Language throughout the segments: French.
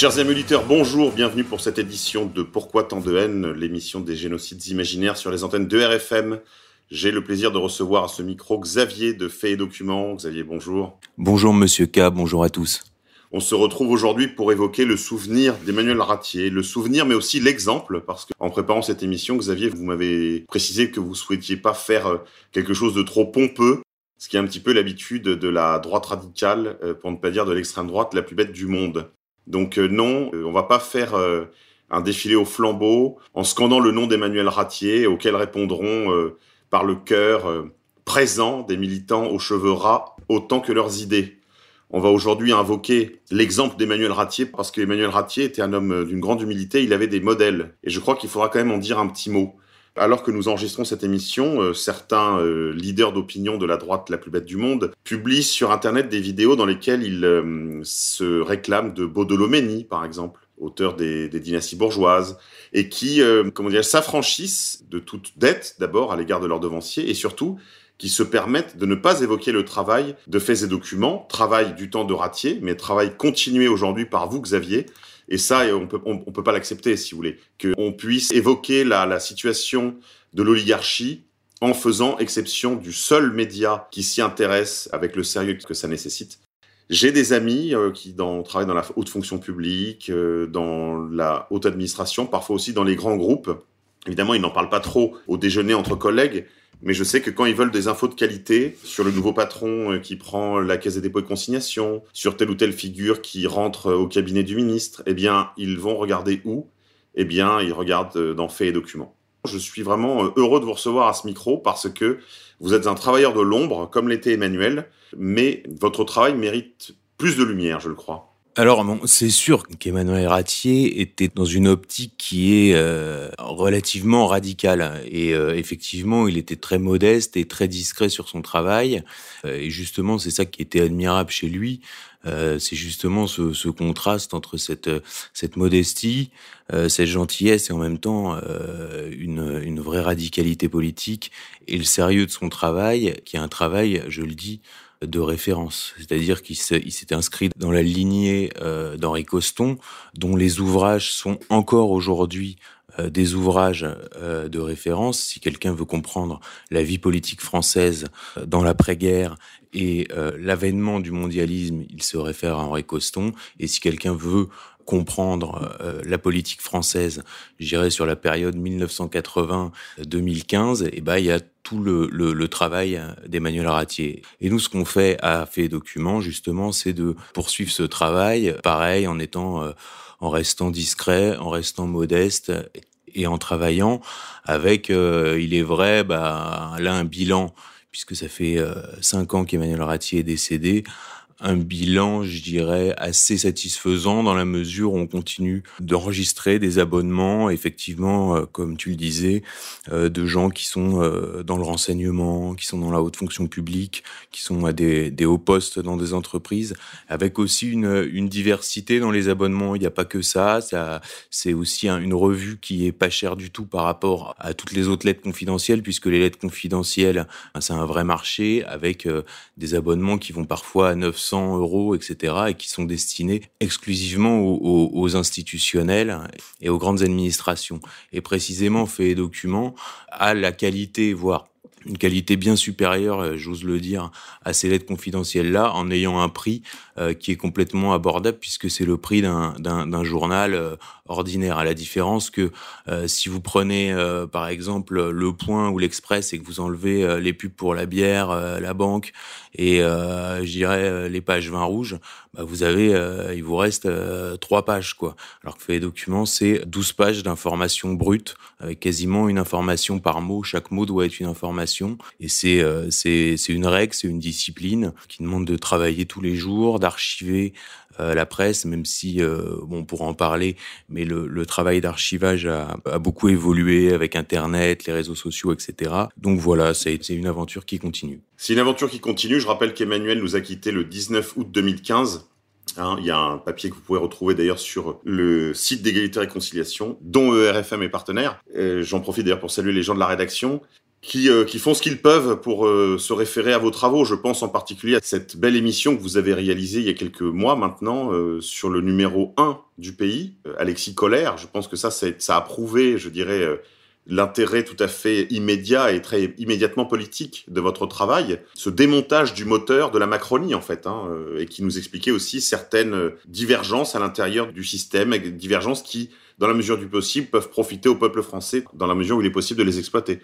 Chers amis auditeurs, bonjour, bienvenue pour cette édition de Pourquoi tant de haine, l'émission des génocides imaginaires sur les antennes de RFM. J'ai le plaisir de recevoir à ce micro Xavier de Faits et Documents. Xavier, bonjour. Bonjour Monsieur K, bonjour à tous. On se retrouve aujourd'hui pour évoquer le souvenir d'Emmanuel Ratier, le souvenir mais aussi l'exemple, parce qu'en préparant cette émission, Xavier, vous m'avez précisé que vous souhaitiez pas faire euh, quelque chose de trop pompeux, ce qui est un petit peu l'habitude de la droite radicale, euh, pour ne pas dire de l'extrême droite la plus bête du monde. Donc euh, non, euh, on va pas faire euh, un défilé au flambeau en scandant le nom d'Emmanuel Ratier, auquel répondront par le cœur présent des militants aux cheveux ras autant que leurs idées. On va aujourd'hui invoquer l'exemple d'Emmanuel Ratier parce qu'Emmanuel Ratier était un homme d'une grande humilité, il avait des modèles. Et je crois qu'il faudra quand même en dire un petit mot. Alors que nous enregistrons cette émission, euh, certains euh, leaders d'opinion de la droite la plus bête du monde publient sur Internet des vidéos dans lesquelles ils euh, se réclament de Baudelomeni, par exemple, auteur des, dynasties bourgeoises, et qui, comment dire, s'affranchissent de toute dette d'abord à l'égard de leurs devanciers, et surtout qui se permettent de ne pas évoquer le travail de faits et documents, travail du temps de Ratier, mais travail continué aujourd'hui par vous, Xavier. Et ça, on peut, peut pas l'accepter, si vous voulez, qu'on puisse évoquer la, situation de l'oligarchie en faisant exception du seul média qui s'y intéresse avec le sérieux que ça nécessite. J'ai des amis euh, qui travaillent dans la haute fonction publique, euh, dans la haute administration, parfois aussi dans les grands groupes. Évidemment, ils n'en parlent pas trop au déjeuner entre collègues, mais je sais que quand ils veulent des infos de qualité sur le nouveau patron euh, qui prend la caisse des dépôts et consignations, sur telle ou telle figure qui rentre euh, au cabinet du ministre, eh bien, ils vont regarder où? Eh bien, ils regardent euh, dans Faits et Documents. Je suis vraiment heureux de vous recevoir à ce micro parce que vous êtes un travailleur de l'ombre, comme l'était Emmanuel, mais votre travail mérite plus de lumière, je le crois. Alors, bon, c'est sûr qu'Emmanuel Ratier était dans une optique qui est euh, relativement radicale. Et euh, effectivement, il était très modeste et très discret sur son travail. Euh, et justement, c'est ça qui était admirable chez lui. Euh, c'est justement ce, ce, contraste entre cette, cette modestie, euh, cette gentillesse et en même temps euh, une, une vraie radicalité politique et le sérieux de son travail, qui est un travail, je le dis, de référence, c'est-à-dire qu'il s'est inscrit dans la lignée euh, d'Henri Coston, dont les ouvrages sont encore aujourd'hui euh, des ouvrages euh, de référence. Si quelqu'un veut comprendre la vie politique française euh, dans l'après-guerre et l'avènement du mondialisme, il se réfère à Henri Coston. Et si quelqu'un veut comprendre la politique française, je dirais sur la période 1980-2015, et ben il y a tout le, le, le travail d'Emmanuel Ratier. Et nous, ce qu'on fait à Fait Documents, justement, c'est de poursuivre ce travail, pareil, en étant, euh, en restant discret, en restant modeste et en travaillant avec, euh, il est vrai, bah, là un bilan, puisque ça fait euh, cinq ans qu'Emmanuel Ratier est décédé, un bilan, je dirais, assez satisfaisant dans la mesure où on continue d'enregistrer des abonnements, effectivement, euh, comme tu le disais, euh, de gens qui sont euh, dans le renseignement, qui sont dans la haute fonction publique, qui sont à des, hauts postes dans des entreprises, avec aussi une, diversité dans les abonnements. Il n'y a pas que ça, ça c'est aussi un, une revue qui est pas chère du tout par rapport à toutes les autres lettres confidentielles, puisque les lettres confidentielles, c'est un vrai marché avec des abonnements qui vont parfois à 900 euros, etc., et qui sont destinés exclusivement aux, institutionnels et aux grandes administrations. Et précisément, fait documents à la qualité, voire une qualité bien supérieure, j'ose le dire, à ces lettres confidentielles-là, en ayant un prix euh, qui est complètement abordable, puisque c'est le prix d'un journal euh, ordinaire, à la différence que euh, si vous prenez, euh, par exemple, Le Point ou l'Express et que vous enlevez euh, les pubs pour la bière, euh, la banque et, je dirais, les pages vin rouge, bah, vous avez, il vous reste trois pages, quoi. Alors que Fait Documents, c'est 12 pages d'informations brutes, avec quasiment une information par mot. Chaque mot doit être une information. Et c'est c'est c'est une règle, c'est une discipline qui demande de travailler tous les jours, d'archiver la presse, même si bon, on pourra en parler, mais le, travail d'archivage a, beaucoup évolué avec Internet, les réseaux sociaux, etc. Donc voilà, c'est une aventure qui continue. C'est une aventure qui continue. Je rappelle qu'Emmanuel nous a quitté le 19 août 2015 Hein, il y a un papier que vous pouvez retrouver d'ailleurs sur le site d'égalité et réconciliation, dont ERFM est partenaire. J'en profite d'ailleurs pour saluer les gens de la rédaction qui, euh, qui font ce qu'ils peuvent pour euh, se référer à vos travaux. Je pense en particulier à cette belle émission que vous avez réalisée il y a quelques mois maintenant euh, sur le numéro 1 du pays, Alexis Colère. Je pense que ça, ça a prouvé, je dirais, l'intérêt tout à fait immédiat et très immédiatement politique de votre travail, ce démontage du moteur de la Macronie en fait, hein, euh, et qui nous expliquait aussi certaines divergences à l'intérieur du système, divergences qui, dans la mesure du possible, peuvent profiter au peuple français dans la mesure où il est possible de les exploiter.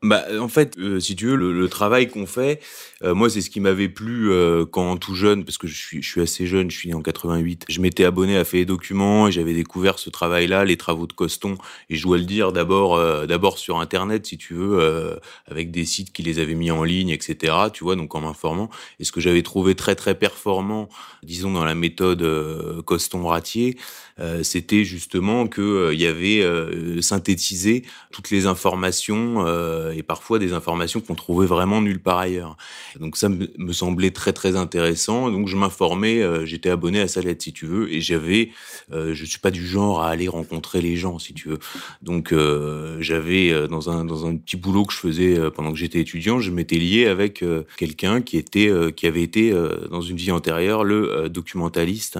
Bah, en fait, euh, si tu veux, le, travail qu'on fait, euh, moi, c'est ce qui m'avait plu euh, quand tout jeune, parce que je suis, je suis assez jeune, je suis né en 88. Je m'étais abonné à Fait Documents et j'avais découvert ce travail-là, les travaux de Coston. Et je dois le dire d'abord, d'abord sur Internet, si tu veux, avec des sites qui les avaient mis en ligne, etc. Tu vois, donc en m'informant. Et ce que j'avais trouvé très très performant, disons dans la méthode Coston-Ratier, c'était justement que il y avait synthétisé toutes les informations euh, et parfois des informations qu'on trouvait vraiment nulle part ailleurs. Donc ça me semblait très très intéressant. Donc je m'informais, euh, j'étais abonné à sa lettre si tu veux, et j'avais, euh, je suis pas du genre à aller rencontrer les gens si tu veux. Donc j'avais dans un dans un petit boulot que je faisais pendant que j'étais étudiant, je m'étais lié avec quelqu'un qui était qui avait été dans une vie antérieure le documentaliste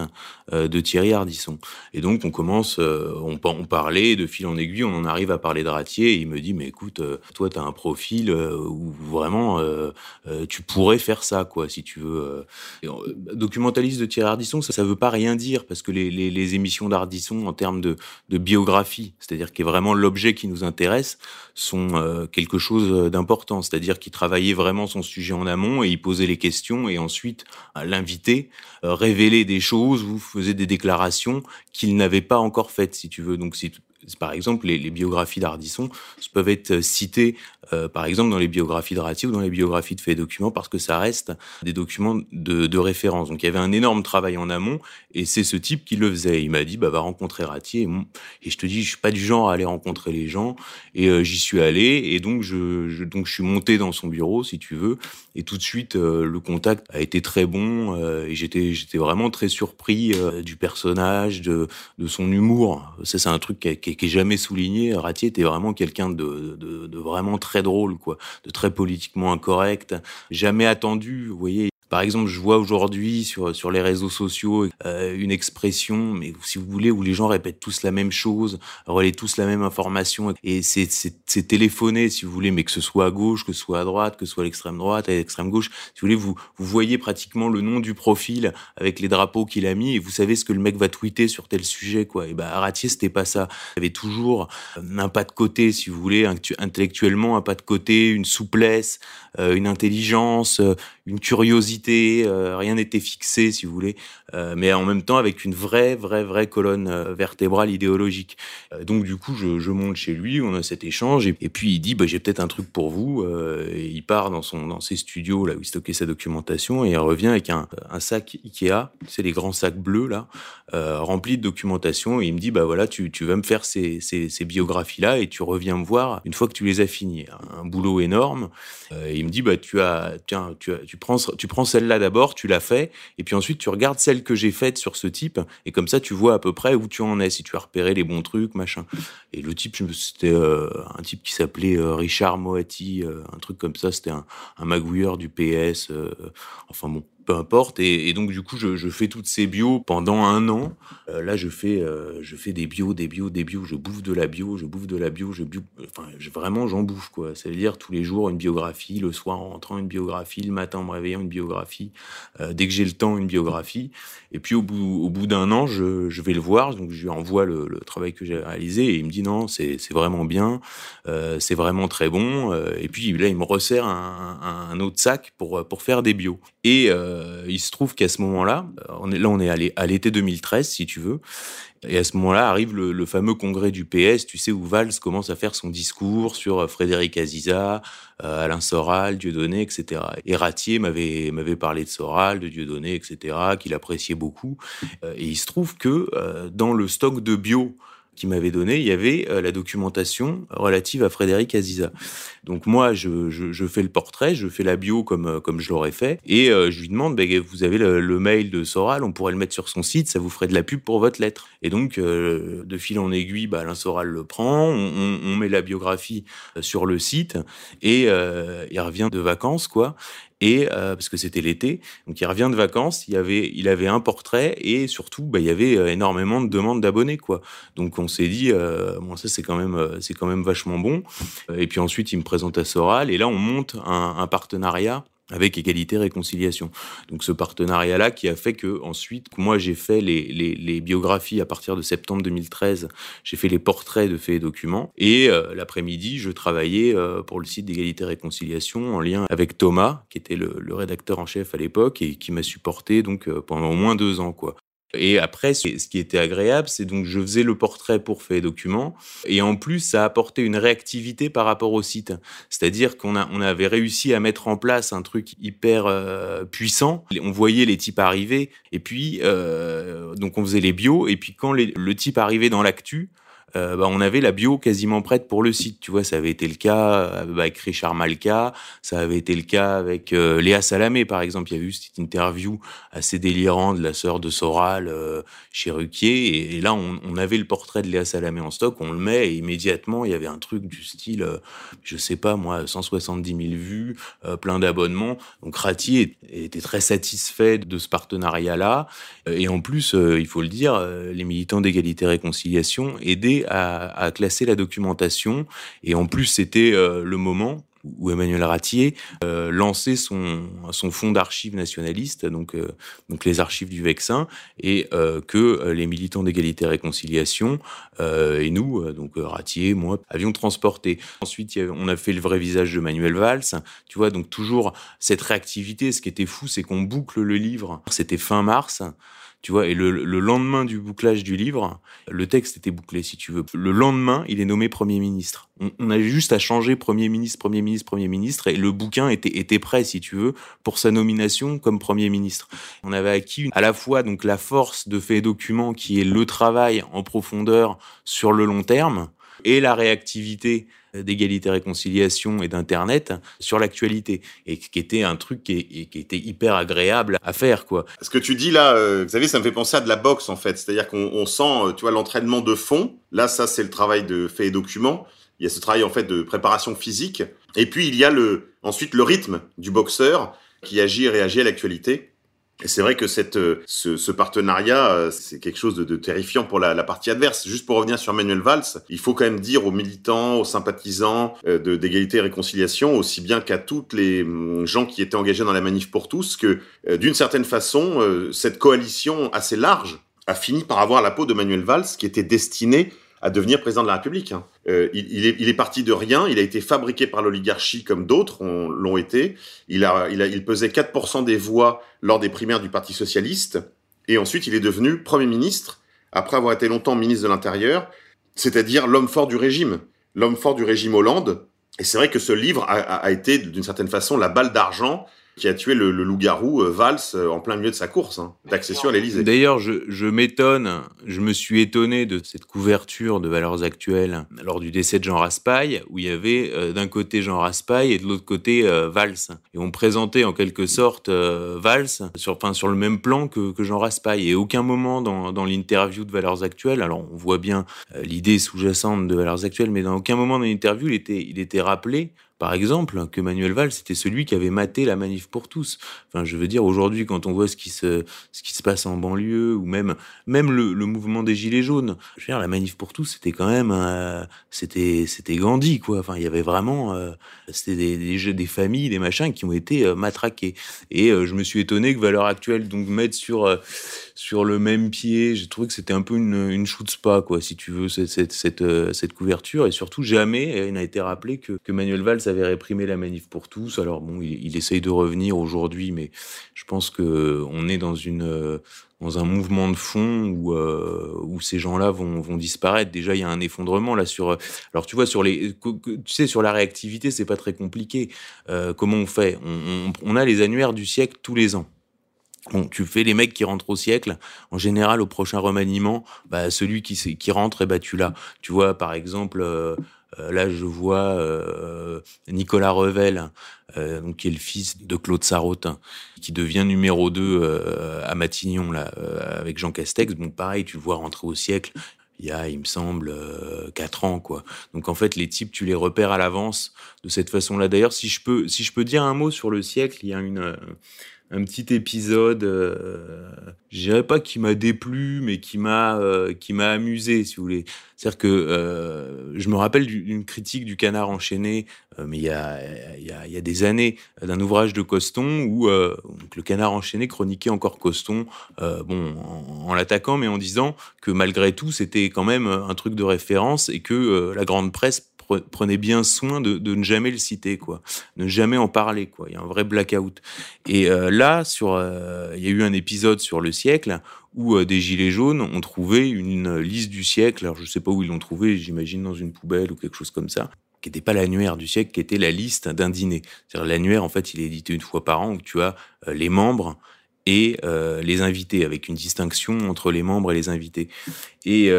de Thierry Ardisson. Et donc on commence, on, on parlait de fil en aiguille, on en arrive à parler de Ratier. Et il me dit mais écoute, toi tu as un profil euh, où vraiment euh, euh, tu pourrais faire ça, quoi, si tu veux. documentaliste de Thierry Ardisson, ça, ça veut pas rien dire parce que les, les, les émissions d'Ardisson en termes de, de biographie, c'est-à-dire qui est vraiment l'objet qui nous intéresse, sont quelque chose d'important. C'est-à-dire qu'il travaillait vraiment son sujet en amont et il posait les questions et ensuite l'invité révélait des choses ou faisait des déclarations qu'il n'avait pas encore faites, si tu veux. Donc par exemple, les, biographies d'Ardisson peuvent être citées, euh, par exemple, dans les biographies de Ratti ou dans les biographies de faits et documents, parce que ça reste des documents de, référence. Donc, il y avait un énorme travail en amont, et c'est ce type qui le faisait. Il m'a dit, bah, va rencontrer Ratti. Et, je te dis, je suis pas du genre à aller rencontrer les gens, et euh, j'y suis allé, et donc je, suis monté dans son bureau, si tu veux, et tout de suite, euh, le contact a été très bon, euh, et j'étais vraiment très surpris du personnage, de, son humour. Ça, c'est un truc qui, qui qui est jamais souligné. Ratier était vraiment quelqu'un de, vraiment très drôle, quoi, de très politiquement incorrect, jamais attendu. Vous voyez, par exemple, je vois aujourd'hui sur sur les réseaux sociaux euh, une expression, mais si vous voulez, où les gens répètent tous la même chose, relaient tous la même information, et c'est téléphoné, si vous voulez, mais que ce soit à gauche, que ce soit à droite, que ce soit à l'extrême droite, à l'extrême gauche, si vous voulez, vous vous voyez pratiquement le nom du profil avec les drapeaux qu'il a mis, et vous savez ce que le mec va tweeter sur tel sujet, quoi. Et ben, Aratier, c'était pas ça. Il avait toujours un pas de côté, si vous voulez, intellectuellement, un pas de côté, une souplesse, euh, une intelligence, euh, une curiosité, euh, rien n'était fixé, si vous voulez, euh, mais en même temps avec une vraie, vraie, vraie colonne euh, vertébrale idéologique. donc du coup, je, monte chez lui, on a cet échange, et, puis il dit, bah, j'ai peut-être un truc pour vous. et il part dans son, dans ses studios là où il stockait sa documentation, et il revient avec un sac Ikea, c'est les grands sacs bleus là, remplis de documentation, et il me dit, bah voilà, tu, tu vas me faire ces, ces, ces biographies là, et tu reviens me voir une fois que tu les as finies. Un boulot énorme. il me dit, bah tu as, tiens, tu as, tu prends, tu prends celle-là d'abord, tu la fais, et puis ensuite tu regardes celle que j'ai faite sur ce type, et comme ça tu vois à peu près où tu en es, si tu as repéré les bons trucs, machin. Et le type, c'était euh, un type qui s'appelait euh, Richard Moati, euh, un truc comme ça, c'était un, un magouilleur du PS, enfin bon, peu importe. Et, donc du coup, je, fais toutes ces bios pendant un an. Euh, là, je fais, euh, je fais des bios, des bios, des bios. Je bouffe de la bio, je bouffe de la bio, je bio. Enfin, je, vraiment, j'en bouffe quoi. C'est-à-dire tous les jours une biographie, le soir en rentrant une biographie, le matin en me réveillant une biographie. Euh, dès que j'ai le temps, une biographie. Et puis au bout, d'un an, je, vais le voir. Donc je lui envoie le, travail que j'ai réalisé et il me dit non, c'est vraiment bien, c'est vraiment très bon. et puis là, il me resserre un, autre sac pour pour faire des bios. Et euh, il se trouve qu'à ce moment-là, est là, on est allé à l'été 2013, si tu veux, et à ce moment-là arrive le, fameux congrès du PS, tu sais, où Valls commence à faire son discours sur euh, Frédéric Aziza, euh, Alain Soral, Dieudonné, etc. Et Ratier m'avait parlé de Soral, de Dieudonné, etc., qu'il appréciait beaucoup. Euh, et il se trouve que dans le stock de bio qui m'avait donné, il y avait euh, la documentation relative à Frédéric Aziza. Donc moi, je, fais le portrait, je fais la bio comme euh, comme je l'aurais fait, et euh, je lui demande, bah, vous avez le, mail de Soral, on pourrait le mettre sur son site, ça vous ferait de la pub pour votre lettre. Et donc, de fil en aiguille, bah, Alain Soral le prend, on, met la biographie sur le site, et il revient de vacances, quoi et euh, parce que c'était l'été, donc il revient de vacances, il avait, il avait un portrait et surtout, bah, il y avait euh, énormément de demandes d'abonnés, quoi. Donc on s'est dit, euh, ça c'est quand même, euh, c'est quand même vachement bon. Et puis ensuite il me présente à Soral et là on monte un, un partenariat avec égalité réconciliation. Donc ce partenariat là qui a fait que ensuite moi j'ai fait les, les, les, biographies à partir de septembre 2013, j'ai fait les portraits de faits et documents et euh, l'après-midi je travaillais euh, pour le site d'égalité réconciliation en lien avec Thomas qui était le, le rédacteur en chef à l'époque et qui m'a supporté donc euh, pendant au moins deux ans quoi. Et après, ce qui était agréable, c'est donc je faisais le portrait pour fait document, et en plus, ça apportait une réactivité par rapport au site. C'est-à-dire qu'on a, on avait réussi à mettre en place un truc hyper euh, puissant. On voyait les types arriver, et puis euh, donc on faisait les bios, et puis quand le type arrivait dans l'actu, euh, bah, on avait la bio quasiment prête pour le site. Tu vois, ça avait été le cas euh, avec Richard Malka, ça avait été le cas avec euh, Léa Salamé, par exemple. Il y a eu cette interview assez délirante de la sœur de Soral chez Ruquier. Et, là, on, avait le portrait de Léa Salamé en stock, on le met et immédiatement, il y avait un truc du style, je sais pas moi, 170 000 vues, plein d'abonnements. Donc Ratier était très satisfait de ce partenariat-là. Et en plus, il faut le dire, les militants d'égalité et réconciliation aidaient à, classer la documentation. Et en plus, c'était euh, le moment où Emmanuel Ratier euh, lançait son, son fonds d'archives nationalistes, donc, euh, donc les archives du Vexin, et que les militants d'égalité et réconciliation et nous, donc Ratier, moi, avions transporté. Ensuite, on a fait le vrai visage de Manuel Valls, tu vois, donc toujours cette réactivité. Ce qui était fou, c'est qu'on boucle le livre. C'était fin mars. Tu vois, et le, le, lendemain du bouclage du livre, le texte était bouclé, si tu veux. Le lendemain, il est nommé Premier ministre. On, on a juste à changer Premier ministre, Premier ministre, Premier ministre, et le bouquin était, était prêt, si tu veux, pour sa nomination comme Premier ministre. On avait acquis à la fois donc la force de faits et documents, qui est le travail en profondeur sur le long terme, et la réactivité d'égalité réconciliation et d'internet sur l'actualité et qui était un truc qui, était hyper agréable à faire quoi. Ce que tu dis là euh, Xavier ça me fait penser à de la boxe en fait, c'est-à-dire qu'on sent euh, tu vois l'entraînement de fond. Là ça c'est le travail de fait et document. Il y a ce travail en fait de préparation physique et puis il y a le ensuite le rythme du boxeur qui agit et réagit à l'actualité. Et c'est vrai que cette, euh, ce, ce partenariat, euh, c'est quelque chose de, de terrifiant pour la, la, partie adverse. Juste pour revenir sur Manuel Valls, il faut quand même dire aux militants, aux sympathisants euh, de d'égalité et réconciliation, aussi bien qu'à toutes les hum, gens qui étaient engagés dans la manif pour tous, que d'une certaine façon, cette coalition assez large a fini par avoir la peau de Manuel Valls, qui était destinée à devenir président de la République. Hein. Euh, il, est, parti de rien, il a été fabriqué par l'oligarchie comme d'autres l'ont été. Il, a, il, a, il pesait 4% des voix lors des primaires du Parti socialiste, et ensuite il est devenu Premier ministre, après avoir été longtemps ministre de l'Intérieur, c'est-à-dire l'homme fort du régime, l'homme fort du régime Hollande. Et c'est vrai que ce livre a été d'une certaine façon la balle d'argent qui a tué le, loup-garou euh, Valls euh, en plein milieu de sa course hein, d'accession à l'Élysée. D'ailleurs, je, je m'étonne, je me suis étonné de cette couverture de Valeurs Actuelles lors du décès de Jean Raspail, où il y avait euh, d'un côté Jean Raspail et de l'autre côté euh, Valls. Et on présentait en quelque sorte Valls sur, enfin, sur le même plan que, que Jean Raspail. Et aucun moment dans, dans l'interview de Valeurs Actuelles, alors on voit bien l'idée sous-jacente de Valeurs Actuelles, mais dans aucun moment dans l'interview, il était, il était rappelé par exemple, que Manuel Valls c'était celui qui avait maté la manif pour tous. Enfin, je veux dire, aujourd'hui, quand on voit ce qui se, ce qui se passe en banlieue, ou même, même le, le mouvement des Gilets jaunes, je veux dire, la manif pour tous, c'était quand même, euh, c'était, c'était Gandhi, quoi. Enfin, il y avait vraiment, euh, c'était des, des, des, familles, des machins qui ont été euh, matraqués. Et euh, je me suis étonné que Valeurs Actuelles, donc, mettre sur, sur le même pied. J'ai trouvé que c'était un peu une, une spa, quoi, si tu veux, cette, euh, couverture. Et surtout, jamais il n'a été rappelé que, Manuel Valls avait réprimé la manif pour tous. Alors bon, il, essaye de revenir aujourd'hui, mais je pense que on est dans une dans un mouvement de fond où, euh, ces gens-là vont, disparaître. Déjà, il y a un effondrement là sur. Alors, tu vois, sur les, tu sais, sur la réactivité, c'est pas très compliqué. Euh, comment on fait? On, a les annuaires du siècle tous les ans. Bon, tu fais les mecs qui rentrent au siècle. En général, au prochain remaniement, bah, celui qui, qui rentre, et eh bah, tu l'as. Tu vois, par exemple. Euh, euh, là, je vois euh, Nicolas Revel, donc, qui est le fils de Claude Sarraute, qui devient numéro 2 à Matignon, là, avec Jean Castex. Bon, pareil, tu le vois rentrer au siècle il y a, il me semble, quatre ans, quoi. Donc en fait, les types, tu les repères à l'avance de cette façon-là. D'ailleurs, si si je peux dire un mot sur le siècle, il y a une un petit épisode, euh, je dirais pas qui m'a déplu, mais qui m'a euh, qui m'a amusé, si vous voulez. C'est-à-dire que euh, je me rappelle d'une critique du Canard enchaîné, euh, mais il y a y y a des années, d'un ouvrage de Coston où le Canard enchaîné chroniquait encore Coston, bon en, en l'attaquant, mais en disant que malgré tout c'était quand même un truc de référence et que la grande presse prenez bien soin de, ne jamais le citer, quoi, ne jamais en parler, quoi. Il y a un vrai blackout. Et euh, là, sur, euh, il y a eu un épisode sur le siècle où euh, des gilets jaunes ont trouvé une liste du siècle. Alors je sais pas où ils l'ont trouvé, j'imagine dans une poubelle ou quelque chose comme ça qui n'était pas l'annuaire du siècle, qui était la liste d'un dîner. C'est-à-dire l'annuaire, en fait, il est édité une fois par an où tu as les membres et les invités, avec une distinction entre les membres et les invités. Et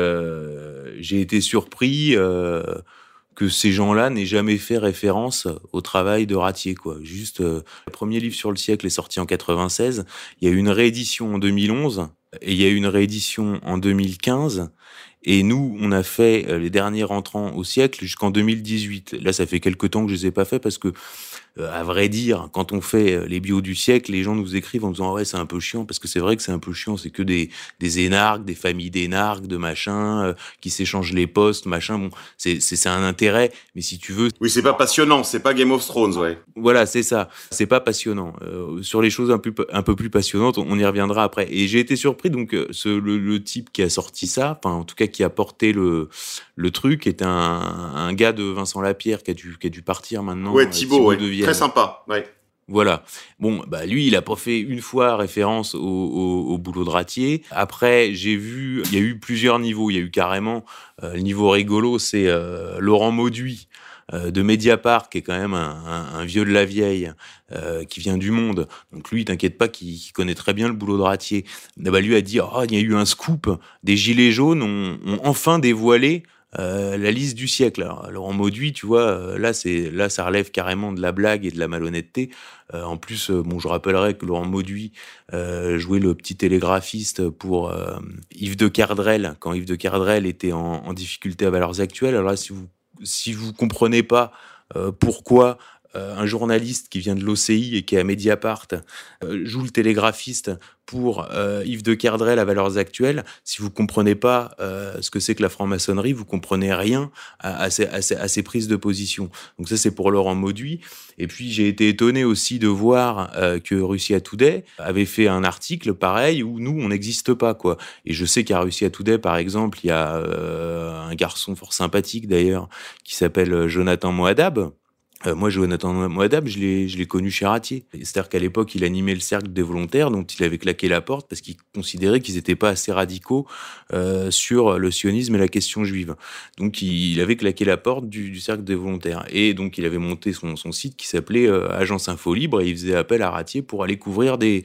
j'ai été surpris que ces gens-là n'aient jamais fait référence au travail de Ratier, quoi. Juste, euh, le premier livre sur le siècle est sorti en 96. Il y a eu une réédition en 2011 et il y a eu une réédition en 2015. Et nous, on a fait euh, les derniers rentrants au siècle jusqu'en 2018. Là, ça fait quelques temps que je les ai pas fait parce que à vrai dire, quand on fait euh, les bios du siècle, les gens nous écrivent en disant ouais c'est un peu chiant parce que c'est vrai que c'est un peu chiant, c'est que des des énarques, des familles d'énarques, de machin euh, qui s'échangent les postes, machin. Bon, c'est c'est un intérêt, mais si tu veux. Oui, c'est pas passionnant, c'est pas Game of Thrones, ouais. Voilà, c'est ça. C'est pas passionnant. Euh, sur les choses un peu un peu plus passionnantes, on y reviendra après. Et j'ai été surpris donc ce le, le, type qui a sorti ça, enfin en tout cas qui a porté le le truc, est un un gars de Vincent Lapierre qui a dû qui a dû partir maintenant. Ouais, Thibaut, ouais. Très sympa. Voilà. Bon, bah lui, il a pas fait une fois référence au, boulot de ratier. Après, j'ai vu, il y a eu plusieurs niveaux. Il y a eu carrément euh, le niveau rigolo, c'est euh, Laurent Mauduit euh, de Mediapart, qui est quand même un, vieux de la vieille, qui vient du monde. Donc lui, t'inquiète pas, qui, connaît très bien le boulot de ratier. Bah, lui a dit, oh, il y a eu un scoop. Des gilets jaunes ont enfin dévoilé euh, la liste du siècle. Alors, Laurent Mauduit, tu vois, euh, là, c'est là, ça relève carrément de la blague et de la malhonnêteté. Euh, en plus, euh, bon, je rappellerai que Laurent Mauduit euh, jouait le petit télégraphiste pour Yves de Cardrel quand Yves de Cardrel était en, en difficulté à valeurs actuelles. Alors là, si vous si vous comprenez pas pourquoi euh, un journaliste qui vient de l'OCI et qui est à Mediapart euh, joue le télégraphiste pour euh, Yves de Kerdrel à Valeurs Actuelles. Si vous comprenez pas euh, ce que c'est que la franc-maçonnerie, vous comprenez rien à, ces, à, ces, à, ces, prises de position. Donc ça, c'est pour Laurent Mauduit. Et puis, j'ai été étonné aussi de voir euh, que Russia Today avait fait un article pareil où nous, on n'existe pas. quoi. Et je sais qu'à Russia Today, par exemple, il y a un garçon fort sympathique d'ailleurs qui s'appelle Jonathan Moadab euh, moi, Jonathan Moadab, je l'ai, connu chez Ratier. C'est-à-dire qu'à l'époque, il animait le cercle des volontaires, dont il avait claqué la porte parce qu'il considérait qu'ils n'étaient pas assez radicaux euh, sur le sionisme et la question juive. Donc, il, il avait claqué la porte du, du, cercle des volontaires. Et donc, il avait monté son, son site qui s'appelait euh, Agence Info Libre et il faisait appel à Ratier pour aller couvrir des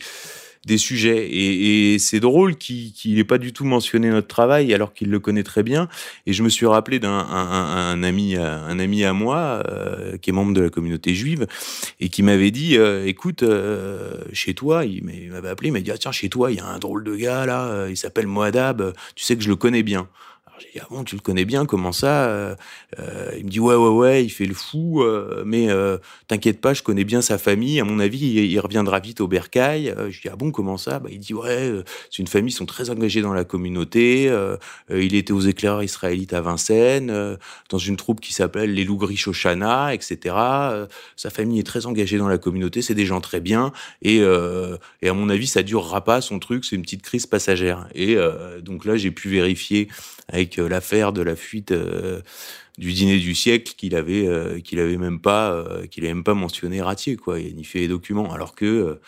des sujets. Et, et c'est drôle qu'il n'ait ait pas du tout mentionné notre travail alors qu'il le connaît très bien. Et je me suis rappelé d'un un, ami, un ami à moi euh, qui est membre de la communauté juive et qui m'avait dit euh, "Écoute, euh, chez toi, il m'avait appelé, il m'a dit ah, tiens chez toi, il y a un drôle de gars là, il s'appelle Moadab. Tu sais que je le connais bien." J'ai dit ah bon tu le connais bien comment ça euh, euh, Il me dit ouais ouais ouais il fait le fou euh, mais euh, t'inquiète pas je connais bien sa famille à mon avis il, reviendra vite au bercail. Euh, je dis ah bon comment ça? Bah, Il dit ouais euh, c'est une famille ils sont très engagés dans la communauté. il était aux éclaireurs israélites à Vincennes dans une troupe qui s'appelle les Lougris Shoshana etc. Sa famille est très engagée dans la communauté c'est des gens très bien et et à mon avis ça durera pas son truc c'est une petite crise passagère et donc là j'ai pu vérifier avec euh, l'affaire de la fuite euh, du dîner du siècle qu'il avait euh, qu'il avait même pas qu'il même pas mentionné Ratier quoi il a ni fait les documents alors que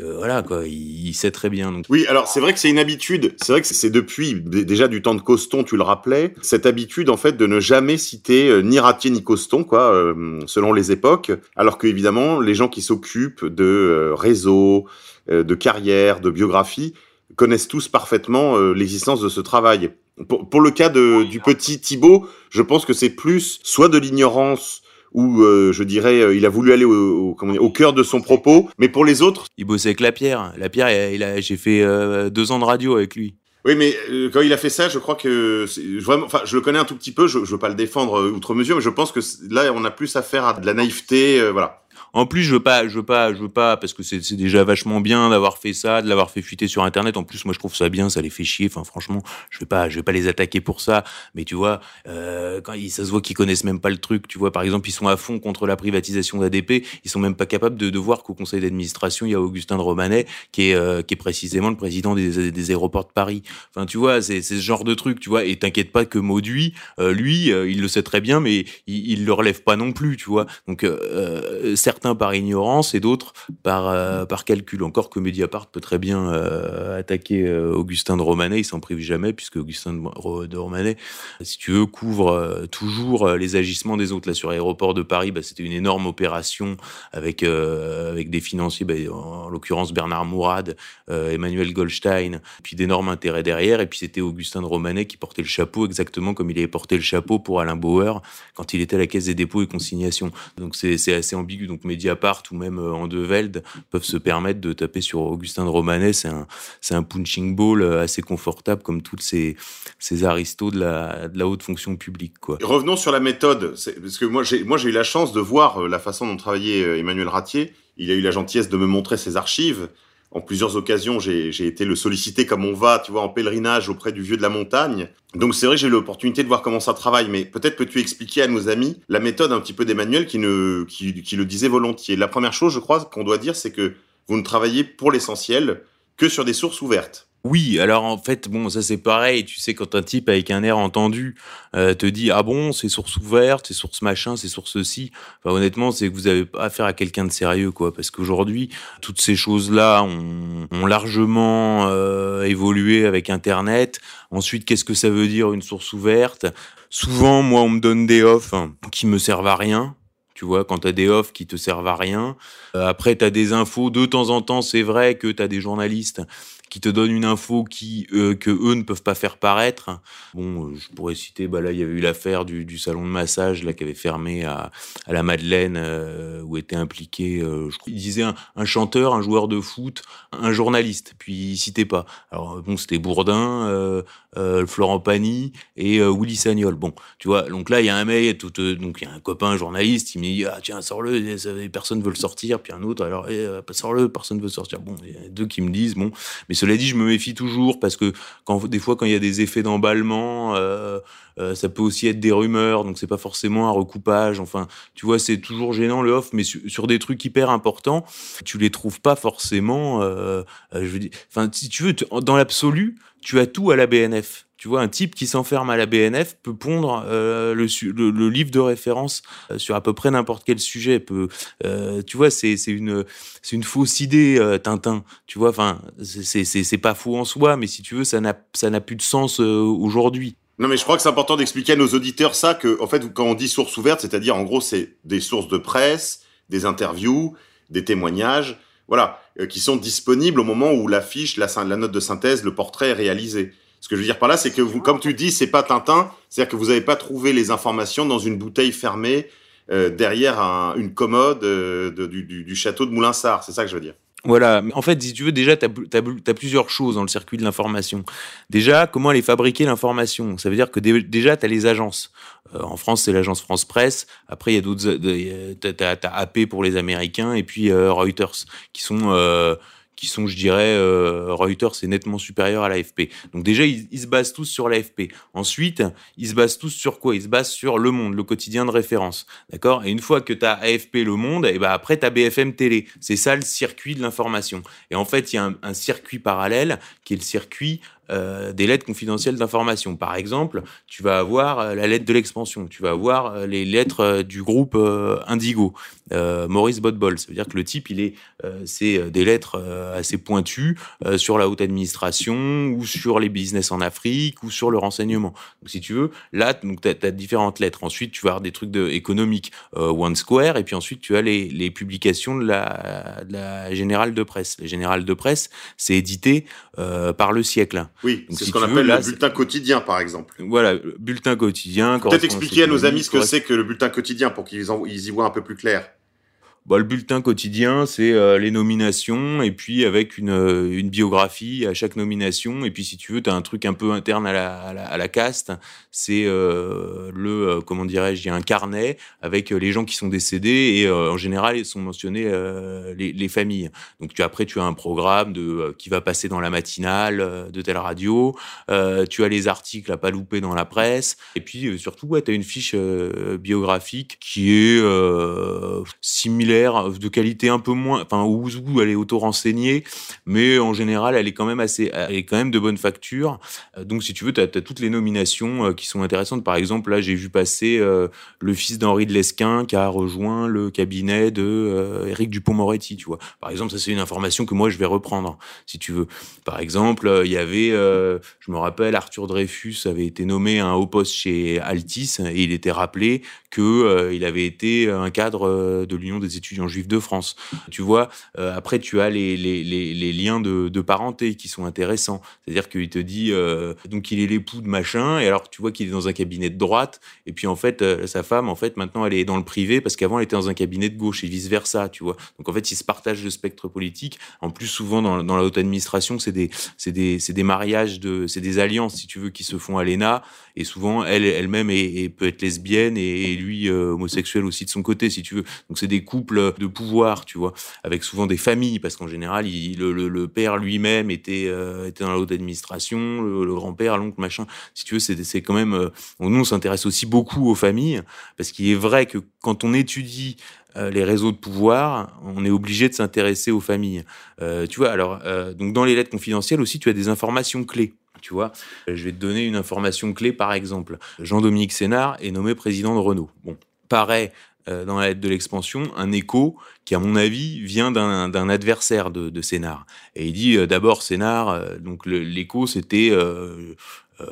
voilà quoi il, sait très bien Oui, alors c'est vrai que c'est une habitude. C'est vrai que c'est depuis déjà du temps de Coston, tu le rappelais, cette habitude en fait de ne jamais citer ni Ratier ni Coston, quoi, selon les époques. Alors que évidemment, les gens qui s'occupent de euh, réseaux, de carrière, de biographie, connaissent tous parfaitement l'existence de ce travail. Pour, pour le cas de, du petit Thibaut, je pense que c'est plus soit de l'ignorance ou euh, je dirais euh, il a voulu aller au, au, comment dire, au cœur de son propos, mais pour les autres, il bossait avec la Pierre la Pierre il a, il a- j'ai fait euh, deux ans de radio avec lui Oui, mais euh, quand il a fait ça, je crois que vraiment, enfin, je le connais un tout petit peu. Je, je veux pas le défendre euh, outre mesure, mais je pense que là, on a plus affaire à de la naïveté, euh, voilà. En plus, je veux pas, je veux pas, je veux pas, parce que c'est déjà vachement bien d'avoir fait ça, de l'avoir fait fuiter sur Internet. En plus, moi, je trouve ça bien, ça les fait chier. Enfin, franchement, je vais pas, je vais pas les attaquer pour ça. Mais tu vois, euh, quand ils, ça se voit qu'ils connaissent même pas le truc. Tu vois, par exemple, ils sont à fond contre la privatisation d'ADP. Ils sont même pas capables de, de voir qu'au conseil d'administration, il y a Augustin de Romanet, qui est, euh, qui est précisément le président des, des aéroports de Paris. Enfin, tu vois, c'est ce genre de truc, tu vois. Et t'inquiète pas que Mauduit, euh, lui, euh, il le sait très bien, mais il, il le relève pas non plus, tu vois. Donc, euh, euh, certains par ignorance et d'autres par euh, par calcul. Encore que Mediapart peut très bien euh, attaquer euh, Augustin de Romanet, il s'en prive jamais puisque Augustin de, Ro- de Romanet, si tu veux, couvre toujours les agissements des autres. Là, sur l'aéroport de Paris, bah, c'était une énorme opération avec avec des financiers, bah, en, en l'occurrence Bernard Mourad, Emmanuel Goldstein, puis d'énormes intérêts derrière. Et puis c'était Augustin de Romanet qui portait le chapeau exactement comme il avait porté le chapeau pour Alain Bauer quand il était à la Caisse des dépôts et consignations. Donc c'est assez ambigu. Donc Mediapart ou même euh, Andeveld peuvent se permettre de taper sur Augustin de Romanet. C'est un c'est un punching ball euh, assez confortable comme toutes ces ces aristos de la de la haute fonction publique. Revenons sur la méthode, parce que moi, j'ai, moi, j'ai eu la chance de voir euh, la façon dont travaillait Emmanuel Ratier. Il a eu la gentillesse de me montrer ses archives. En plusieurs occasions, j'ai, été le solliciter comme on va, tu vois, en pèlerinage auprès du vieux de la montagne. Donc c'est vrai j'ai eu l'opportunité de voir comment ça travaille, mais peut-être peux-tu expliquer à nos amis la méthode un petit peu d'Emmanuel qui, qui, qui le disait volontiers. La première chose, je crois, qu'on doit dire, c'est que vous ne travaillez pour l'essentiel que sur des sources ouvertes. Oui, alors en fait, bon, ça c'est pareil. Tu sais, quand un type avec un air entendu euh, te dit ah bon, c'est source ouverte, c'est source machin, c'est source ci. Enfin, honnêtement, c'est que vous avez affaire à quelqu'un de sérieux, quoi. Parce qu'aujourd'hui, toutes ces choses-là ont, ont largement euh, évolué avec Internet. Ensuite, qu'est-ce que ça veut dire une source ouverte? Souvent, moi, on me donne des offs hein, qui me servent à rien. Tu vois, quand t'as des offres qui te servent à rien. Euh, après, t'as des infos. De temps en temps, c'est vrai que t'as des journalistes qui te donnent une info qui euh, que eux ne peuvent pas faire paraître. Bon, euh, je pourrais citer, bah là, il y avait eu l'affaire du, salon de massage là qui avait fermé à, à la Madeleine euh, où était impliqué, je crois, il disait un, chanteur, un joueur de foot, un journaliste, puis il citait pas. Alors bon, c'était Bourdin, Florent Pagny et Willy Sagnol. Bon, tu vois, donc là il y a un mec, tout, donc il y a un copain journaliste, il me dit ah tiens sors-le, personne veut le sortir, puis un autre alors eh, sors-le, personne veut sortir. Bon, il y a deux qui me disent bon, mais cela dit je me méfie toujours parce que quand des fois quand il y a des effets d'emballement, euh, euh, ça peut aussi être des rumeurs, donc c'est pas forcément un recoupage. Enfin, tu vois, c'est toujours gênant le off, mais sur, des trucs hyper importants, tu les trouves pas forcément. euh, euh, je veux dire, enfin, si tu veux, dans l'absolu, tu as tout à la BNF. Tu vois, un type qui s'enferme à la BNF peut pondre euh, le, livre de référence euh, sur à peu près n'importe quel sujet. Euh, tu vois, c'est une fausse idée, Tintin. Tu vois, enfin, c'est- pas faux en soi, mais si tu veux, ça n'a plus de sens aujourd'hui. Non, mais je crois que c'est important d'expliquer à nos auditeurs ça, que, en fait, quand on dit source ouverte, c'est-à-dire, en gros, c'est des sources de presse, des interviews, des témoignages, voilà, euh, qui sont disponibles au moment où l'affiche, la, syn- la note de synthèse, le portrait est réalisé. Ce que je veux dire par là, c'est que vous, comme tu dis, c'est pas Tintin, c'est-à-dire que vous n'avez pas trouvé les informations dans une bouteille fermée, euh, derrière un- une commode euh, du, du- du château de Moulinsart, c'est ça que je veux dire. Voilà. En fait, si tu veux, déjà, tu as, plusieurs choses dans le circuit de l'information. Déjà, comment aller fabriquer l'information? Ça veut dire que déjà, tu as les agences. Euh, en France, c'est l'agence France Presse. Après, il y a d'autres... Tu as, AP pour les Américains et puis euh, Reuters, qui sont... Euh, qui sont, je dirais, euh, Reuters c'est nettement supérieur à l'AFP. Donc déjà, ils, se basent tous sur l'AFP. Ensuite, ils se basent tous sur quoi? Ils se basent sur Le Monde, le quotidien de référence. D'accord? Et une fois que tu as AFP Le Monde, et ben après, tu as BFM Télé. C'est ça le circuit de l'information. Et en fait, il y a un circuit parallèle qui est le circuit euh, des lettres confidentielles d'information. Par exemple, tu vas avoir euh, la lettre de l'expansion, tu vas avoir euh, les lettres du groupe Indigo, Maurice Botbol. Ça veut dire que le type, il est, c'est des lettres assez pointues sur la haute administration ou sur les business en Afrique ou sur le renseignement. Donc, si tu veux, là, tu as, différentes lettres. Ensuite, tu vas avoir des trucs de, économiques, One Square, et puis ensuite, tu as les, publications de la Générale de Presse. La Générale de Presse, c'est édité par le siècle. Oui, c'est ce qu'on appelle le bulletin quotidien, par exemple. Voilà, bulletin quotidien. Peut-être expliquer à nos amis ce que c'est que le bulletin quotidien pour qu'ils y voient un peu plus clair. Bah, le bulletin quotidien, c'est euh, les nominations et puis avec une, euh, une, biographie à chaque nomination. Et puis si tu veux, tu as un truc un peu interne à la, à la, caste. C'est euh, le, comment dirais-je, il y a un carnet avec les gens qui sont décédés et en général, ils sont mentionnés les, les, familles. Donc tu, après, tu as un programme de, qui va passer dans la matinale de telle radio. tu as les articles à pas louper dans la presse. Et puis surtout, tu as une fiche biographique qui est similaire de qualité un peu moins, enfin où, elle est auto-renseignée, mais en général elle est quand même assez, elle est quand même de bonne facture. Euh, donc si tu veux, tu as, toutes les nominations euh, qui sont intéressantes. Par exemple, là j'ai vu passer euh, le fils d'Henri de Lesquin qui a rejoint le cabinet de Éric Dupont-Moretti, tu vois. Par exemple, ça c'est une information que moi je vais reprendre, si tu veux. Par exemple, il y avait, je me rappelle, Arthur Dreyfus avait été nommé à un haut poste chez Altis et il était rappelé que il avait été un cadre de l'Union des juifs de France. Tu vois, euh, après, tu as les, les, les, liens de, de, parenté qui sont intéressants. C'est-à-dire qu'il te dit, euh, donc il est l'époux de machin, et alors tu vois qu'il est dans un cabinet de droite, et puis en fait, euh, sa femme, en fait, maintenant, elle est dans le privé, parce qu'avant, elle était dans un cabinet de gauche, et vice-versa, tu vois. Donc en fait, ils se partagent le spectre politique. En plus, souvent, dans, dans la haute administration, c'est des, des, des mariages, de, c'est des alliances, si tu veux, qui se font à l'ENA, et souvent, elle elle-même est, peut être lesbienne, et, lui, homosexuel aussi de son côté, si tu veux. Donc c'est des couples de pouvoir, tu vois, avec souvent des familles, parce qu'en général, le, père lui-même était, euh, était dans la haute administration, le, grand-père, l'oncle, machin. Si tu veux, c'est quand même... Euh, nous, on s'intéresse aussi beaucoup aux familles, parce qu'il est vrai que quand on étudie euh, les réseaux de pouvoir, on est obligé de s'intéresser aux familles. tu vois, alors, donc dans les lettres confidentielles aussi, tu as des informations clés. Tu vois, je vais te donner une information clé, par exemple. Jean-Dominique Sénard est nommé président de Renault. Bon, paraît euh, dans la lettre de l'expansion un écho qui, à mon avis, vient d'un adversaire de, Sénard. Et il dit euh, d'abord Sénard, euh, donc l'écho c'était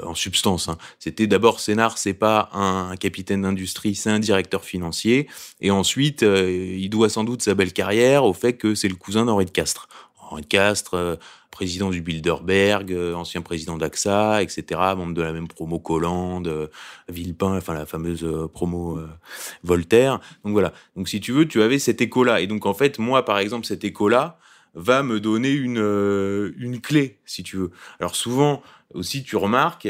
en substance, hein, c'était d'abord Sénard, c'est pas un, capitaine d'industrie, c'est un directeur financier. Et ensuite, il doit sans doute sa belle carrière au fait que c'est le cousin d'Henri de Castres. Henri de Castres, président du Bilderberg, euh, ancien président d'AXA, etc., membre de la même promo Collande, euh, Villepin, enfin la fameuse euh, promo Voltaire. Donc voilà. Donc si tu veux, tu avais cet écho-là. Et donc en fait, moi, par exemple, cet écho-là va me donner une, une clé, si tu veux. Alors souvent, aussi, tu remarques,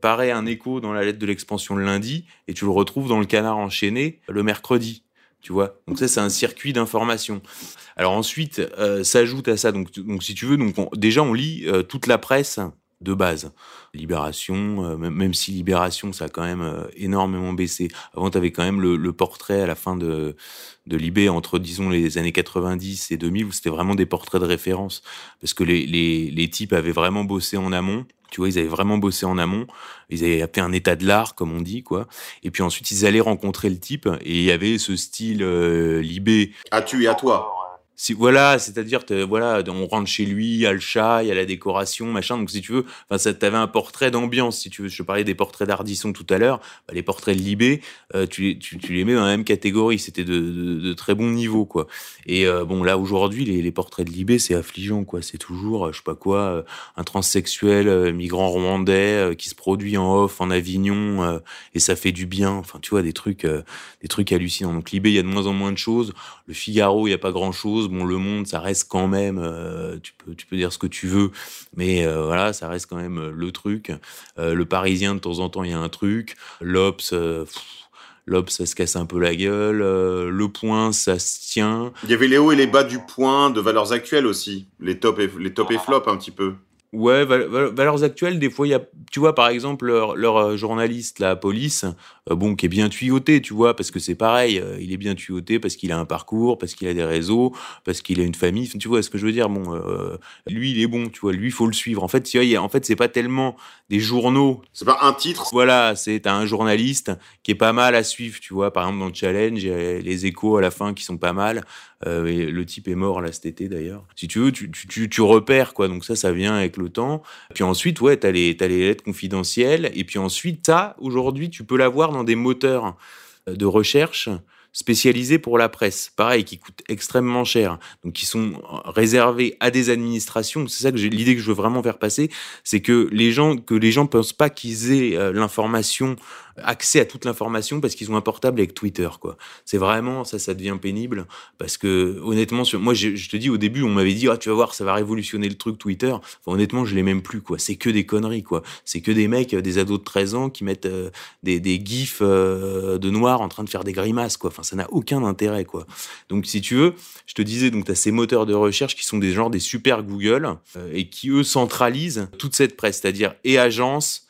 paraît un écho dans la lettre de l'expansion le lundi, et tu le retrouves dans le canard enchaîné le mercredi tu vois. Donc ça, c'est un circuit d'information. Alors ensuite, euh, s'ajoute à ça, donc, si tu veux, donc déjà on lit euh, toute la presse de base. Libération, euh, même si Libération, ça a quand même euh, énormément baissé. Avant, tu avais quand même le, le, portrait à la fin de, de Libé entre, disons, les années 90 et 2000, où c'était vraiment des portraits de référence. Parce que les, les, les types avaient vraiment bossé en amont. Tu vois, ils avaient vraiment bossé en amont. Ils avaient fait un état de l'art, comme on dit, quoi. Et puis ensuite, ils allaient rencontrer le type et il y avait ce style euh, Libé. À tu et à toi. Voilà, c'est-à-dire, voilà, on rentre chez lui, il y a le chat, il y a la décoration, machin. Donc, si tu veux, enfin, ça t'avait un portrait d'ambiance, si tu veux. Je parlais des portraits d'Ardisson tout à l'heure. Bah, les portraits de Libé, euh, tu, tu, tu, les mets dans la même catégorie. C'était de, de, de, très bon niveau, quoi. Et euh, bon, là, aujourd'hui, les, les, portraits de Libé, c'est affligeant, quoi. C'est toujours, euh, je sais pas quoi, un transsexuel, migrant rwandais qui se produit en off en Avignon et ça fait du bien. Enfin, tu vois, des trucs, des trucs hallucinants. Donc, Libé, il y a de moins en moins de choses. Le Figaro, il y a pas grand-chose chose. Bon, Le Monde, ça reste quand même, euh, tu peux, tu peux dire ce que tu veux, mais euh, voilà, ça reste quand même le truc. le Parisien, de temps en temps, il y a un truc. L'Obs, L'Obs, ça se casse un peu la gueule. le Point, ça se tient. Il y avait les hauts et les bas du Point, de valeurs actuelles aussi. Les top et, les top et flop un petit peu. Ouais, valeurs actuelles, des fois, il y a, tu vois, par exemple, leur, leur euh, journaliste, la police, euh, bon, qui est bien tuyauté, tu vois, parce que c'est pareil, euh, il est bien tuyauté parce qu'il a un parcours, parce qu'il a des réseaux, parce qu'il a une famille, tu vois ce que je veux dire. Bon, lui, il est bon, tu vois, lui, il faut le suivre. En fait, tu vois, en fait, c'est pas tellement des journaux. C'est pas un titre. Voilà, c'est un journaliste qui est pas mal à suivre, tu vois. Par exemple, dans le challenge, il y a les échos à la fin qui sont pas mal. Et le type est mort là cet été d'ailleurs. Si tu veux, tu, repères quoi. Donc ça, ça vient avec le temps. Puis ensuite, ouais, tu as, les lettres confidentielles. Et puis ensuite, ça, aujourd'hui, tu peux l'avoir dans des moteurs de recherche spécialisés pour la presse, pareil, qui coûtent extrêmement cher, donc qui sont réservés à des administrations. C'est ça que j'ai l'idée que je veux vraiment faire passer, c'est que les gens que les gens pensent pas qu'ils aient euh, l'information accès à toute l'information parce qu'ils ont un portable avec Twitter, quoi. C'est vraiment ça, ça devient pénible parce que honnêtement, sur, moi, je, te dis au début, on m'avait dit, ah, tu vas voir, ça va révolutionner le truc Twitter. Enfin, honnêtement, je l'ai même plus, quoi. C'est que des conneries, quoi. C'est que des mecs, des ados de 13 ans qui mettent euh, des, des gifs euh, de noir en train de faire des grimaces, quoi. Enfin, ça n'a aucun intérêt, quoi. Donc, si tu veux, je te disais, donc, as ces moteurs de recherche qui sont des genres des super Google euh, et qui, eux, centralisent toute cette presse, c'est-à-dire et agences,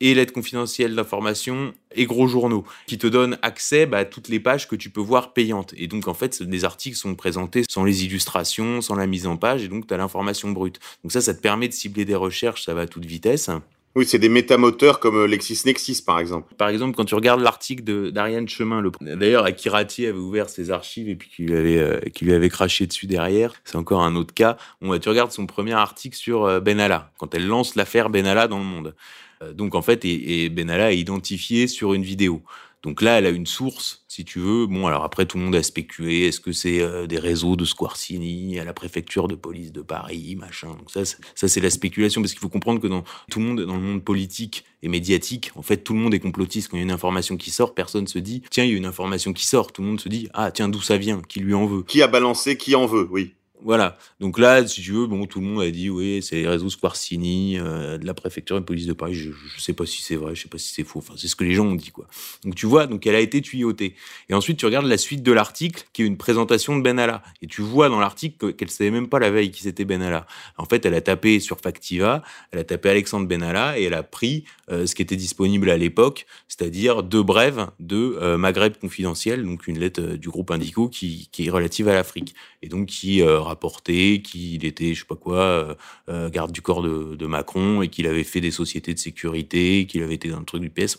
et l'aide confidentielle d'information et gros journaux qui te donnent accès bah, à toutes les pages que tu peux voir payantes. Et donc en fait, des articles sont présentés sans les illustrations, sans la mise en page, et donc tu as l'information brute. Donc ça, ça te permet de cibler des recherches, ça va à toute vitesse. Oui, c'est des métamoteurs comme euh, LexisNexis, par exemple. Par exemple, quand tu regardes l'article d'Ariane Chemin, le... d'ailleurs, Akirati avait ouvert ses archives et puis qui lui avait, euh, qui lui avait craché dessus derrière. C'est encore un autre cas. Bon, tu regardes son premier article sur euh, Benalla, quand elle lance l'affaire Benalla dans le monde. Euh, donc en fait, et, Benalla est identifié sur une vidéo. Donc là, elle a une source, si tu veux. Bon, alors après, tout le monde a spéculé. Est-ce que c'est euh, des réseaux de Squarcini à la préfecture de police de Paris, machin Donc ça, ça c'est la spéculation, parce qu'il faut comprendre que dans tout le monde, dans le monde politique et médiatique, en fait, tout le monde est complotiste. Quand il y a une information qui sort, personne se dit tiens, il y a une information qui sort. Tout le monde se dit ah tiens, d'où ça vient? Qui lui en veut? Qui a balancé Qui en veut? Oui. Voilà. Donc là, si tu veux, bon, tout le monde a dit oui, c'est les réseaux Squarcini euh, de la préfecture de police de Paris. Je, je sais pas si c'est vrai, je sais pas si c'est faux. Enfin, c'est ce que les gens ont dit, quoi. Donc tu vois, donc elle a été tuyautée. Et ensuite, tu regardes la suite de l'article, qui est une présentation de Benalla. Et tu vois dans l'article qu'elle savait même pas la veille qui c'était Benalla. En fait, elle a tapé sur Factiva, elle a tapé Alexandre Benalla et elle a pris euh, ce qui était disponible à l'époque, c'est-à-dire deux brèves de euh, Maghreb confidentiel, donc une lettre du groupe Indico qui est relative à l'Afrique et donc qui rapporté qu'il était, je sais pas quoi, euh, euh, garde du corps de, Macron et qu'il avait fait des sociétés de sécurité, qu'il avait été dans le truc du PS.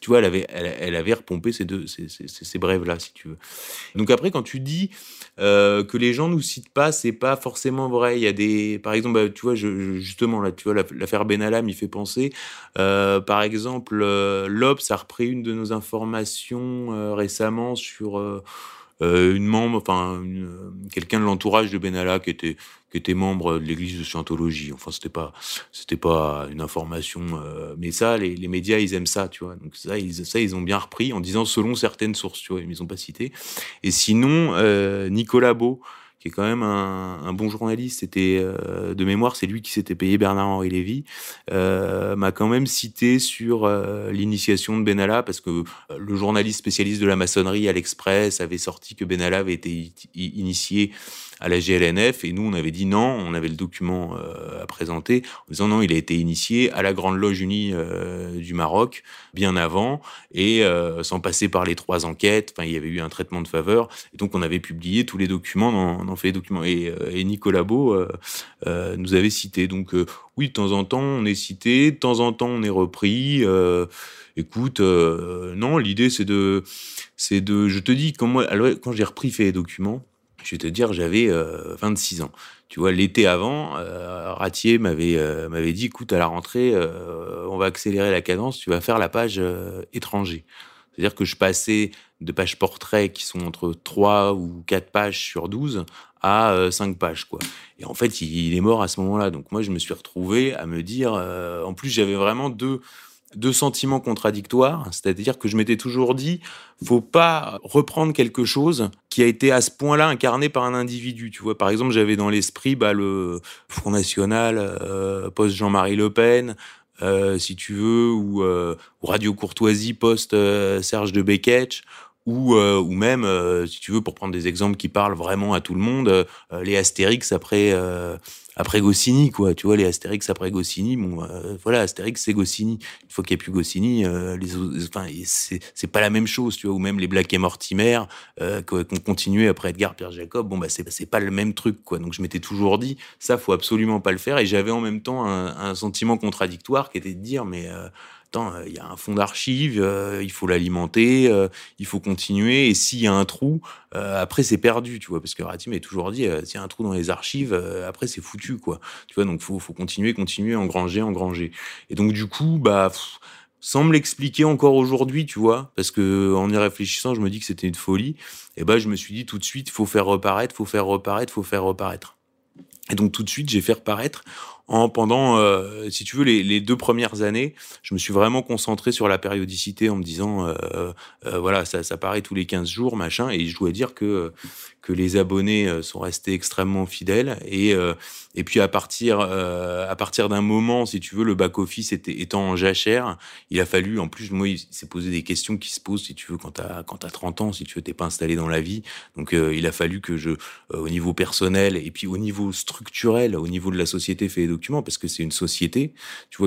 Tu vois, elle avait, elle, avait repompé ces deux, ces, ces, brèves-là, si tu veux. Donc après, quand tu dis euh, que les gens nous citent pas, c'est pas forcément vrai. Il y a des, par exemple, bah, tu vois, justement là, tu vois, l'affaire Benalla m'y fait penser. par exemple, l'Obs a repris une de nos informations récemment sur euh, une membre, enfin quelqu'un de l'entourage de Benalla qui était qui était membre de l'église de Scientologie. Enfin, c'était pas c'était pas une information, euh, mais ça, les, les, médias, ils aiment ça, tu vois. Donc ça, ils ça, ils ont bien repris en disant selon certaines sources, tu vois, ils ont pas cité. Et sinon, euh, Nicolas Beau, qui est quand même un, bon journaliste. C'était euh, de mémoire, c'est lui qui s'était payé Bernard-Henri Lévy. Euh, m'a quand même cité sur euh, l'initiation de Benalla parce que le journaliste spécialiste de la maçonnerie à l'Express avait sorti que Benalla avait été initié à la GLNF et nous on avait dit non, on avait le document euh, à présenter en disant non, il a été initié à la Grande Loge Unie euh, du Maroc bien avant et euh, sans passer par les trois enquêtes, enfin il y avait eu un traitement de faveur et donc on avait publié tous les documents dans, dans fait les documents et, et Nicolas Beau nous avait cité donc oui de temps en temps on est cité, de temps en temps on est repris écoute, non, l'idée c'est de, c'est de, je te dis, quand moi, alors, quand j'ai repris fait les documents, je vais te dire, j'avais 26 euh, ans. Tu vois, l'été avant, euh, Ratier m'avait euh, m'avait dit, écoute, à la rentrée, on va accélérer la cadence, tu vas faire la page étranger. C'est-à-dire que je passais de pages portraits qui sont entre 3 ou 4 pages sur 12 à 5 pages, quoi. Et en fait, il, est mort à ce moment-là. Donc moi, je me suis retrouvé à me dire, en plus, j'avais vraiment deux deux sentiments contradictoires, c'est-à-dire que je m'étais toujours dit, faut pas reprendre quelque chose qui a été à ce point-là incarné par un individu. Tu vois, par exemple, j'avais dans l'esprit bah, le Front National, euh, post Jean-Marie Le Pen, euh, si tu veux, ou, euh, Radio Courtoisie post euh, Serge de Beketch, ou, euh, ou même, euh, si tu veux, pour prendre des exemples qui parlent vraiment à tout le monde, euh, les Astérix après après Goscinny, quoi. Tu vois, les Astérix après Goscinny, bon, voilà, Astérix c'est Goscinny. Il faut qu'il n'y ait plus Goscinny. les, enfin, c'est pas la même chose, tu vois. Ou même les Black et Mortimer qu'on continuait après Edgar Pierre Jacob. Bon, bah c'est pas le même truc, quoi. Donc je m'étais toujours dit, ça faut absolument pas le faire. Et j'avais en même temps un, un, sentiment contradictoire qui était de dire, mais euh, il y a un fonds d'archives, euh, il faut l'alimenter, euh, il faut continuer. Et s'il y a un trou, après c'est perdu, tu vois, parce que Ratim m'a toujours dit, s'il y a un trou dans les archives, après c'est foutu, quoi. Tu vois, donc faut, faut continuer, continuer, engranger, engranger. Et donc du coup, bah sans me l'expliquer encore aujourd'hui, tu vois, parce que en y réfléchissant, je me dis que c'était une folie. Et ben, je me suis dit tout de suite, faut faire reparaître, faut faire reparaître, faut faire reparaître. Et donc tout de suite, j'ai fait reparaître en pendant, euh, si tu veux, les, deux premières années, je me suis vraiment concentré sur la périodicité en me disant, euh, euh, voilà, ça, ça paraît tous les 15 jours, machin, et je dois dire que que les abonnés sont restés extrêmement fidèles et et puis à partir à partir d'un moment si tu veux le back office était étant en jachère il a fallu en plus moi il s'est posé des questions qui se posent si tu veux quand t'as quand t'as 30 ans si tu veux t'es pas installé dans la vie. Donc il a fallu que je au niveau personnel et puis au niveau structurel au niveau de la société fait parce que c'est une société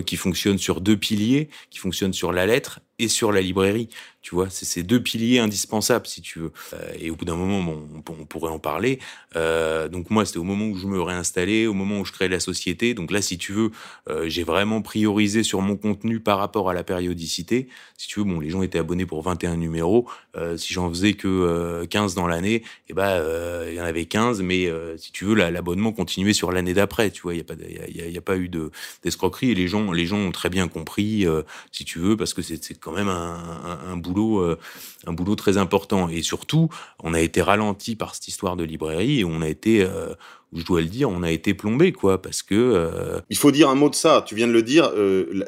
qui fonctionne sur deux piliers qui fonctionne sur la lettre et sur la librairie. Tu vois, c'est ces deux piliers indispensables, si tu veux. Euh, et au bout d'un moment, bon, on, pourrait en parler. Euh, donc moi, c'était au moment où je me réinstallais, au moment où je créais la société. Donc là, si tu veux, euh, j'ai vraiment priorisé sur mon contenu par rapport à la périodicité. Si tu veux, bon, les gens étaient abonnés pour 21 numéros. Si j'en faisais que 15 dans l'année, eh ben, il y en avait 15. Mais si tu veux, l'abonnement continuait sur l'année d'après. Tu vois, il y a pas, y y a, pas eu de d'escroquerie. Et les gens, les gens ont très bien compris, si tu veux, parce que c'est quand même un, un, un euh, un boulot très important. Et surtout, on a été ralenti par cette histoire de librairie et on a été euh, je dois le dire, on a été plombé, quoi, parce que. Euh... Il faut dire un mot de ça. Tu viens de le dire.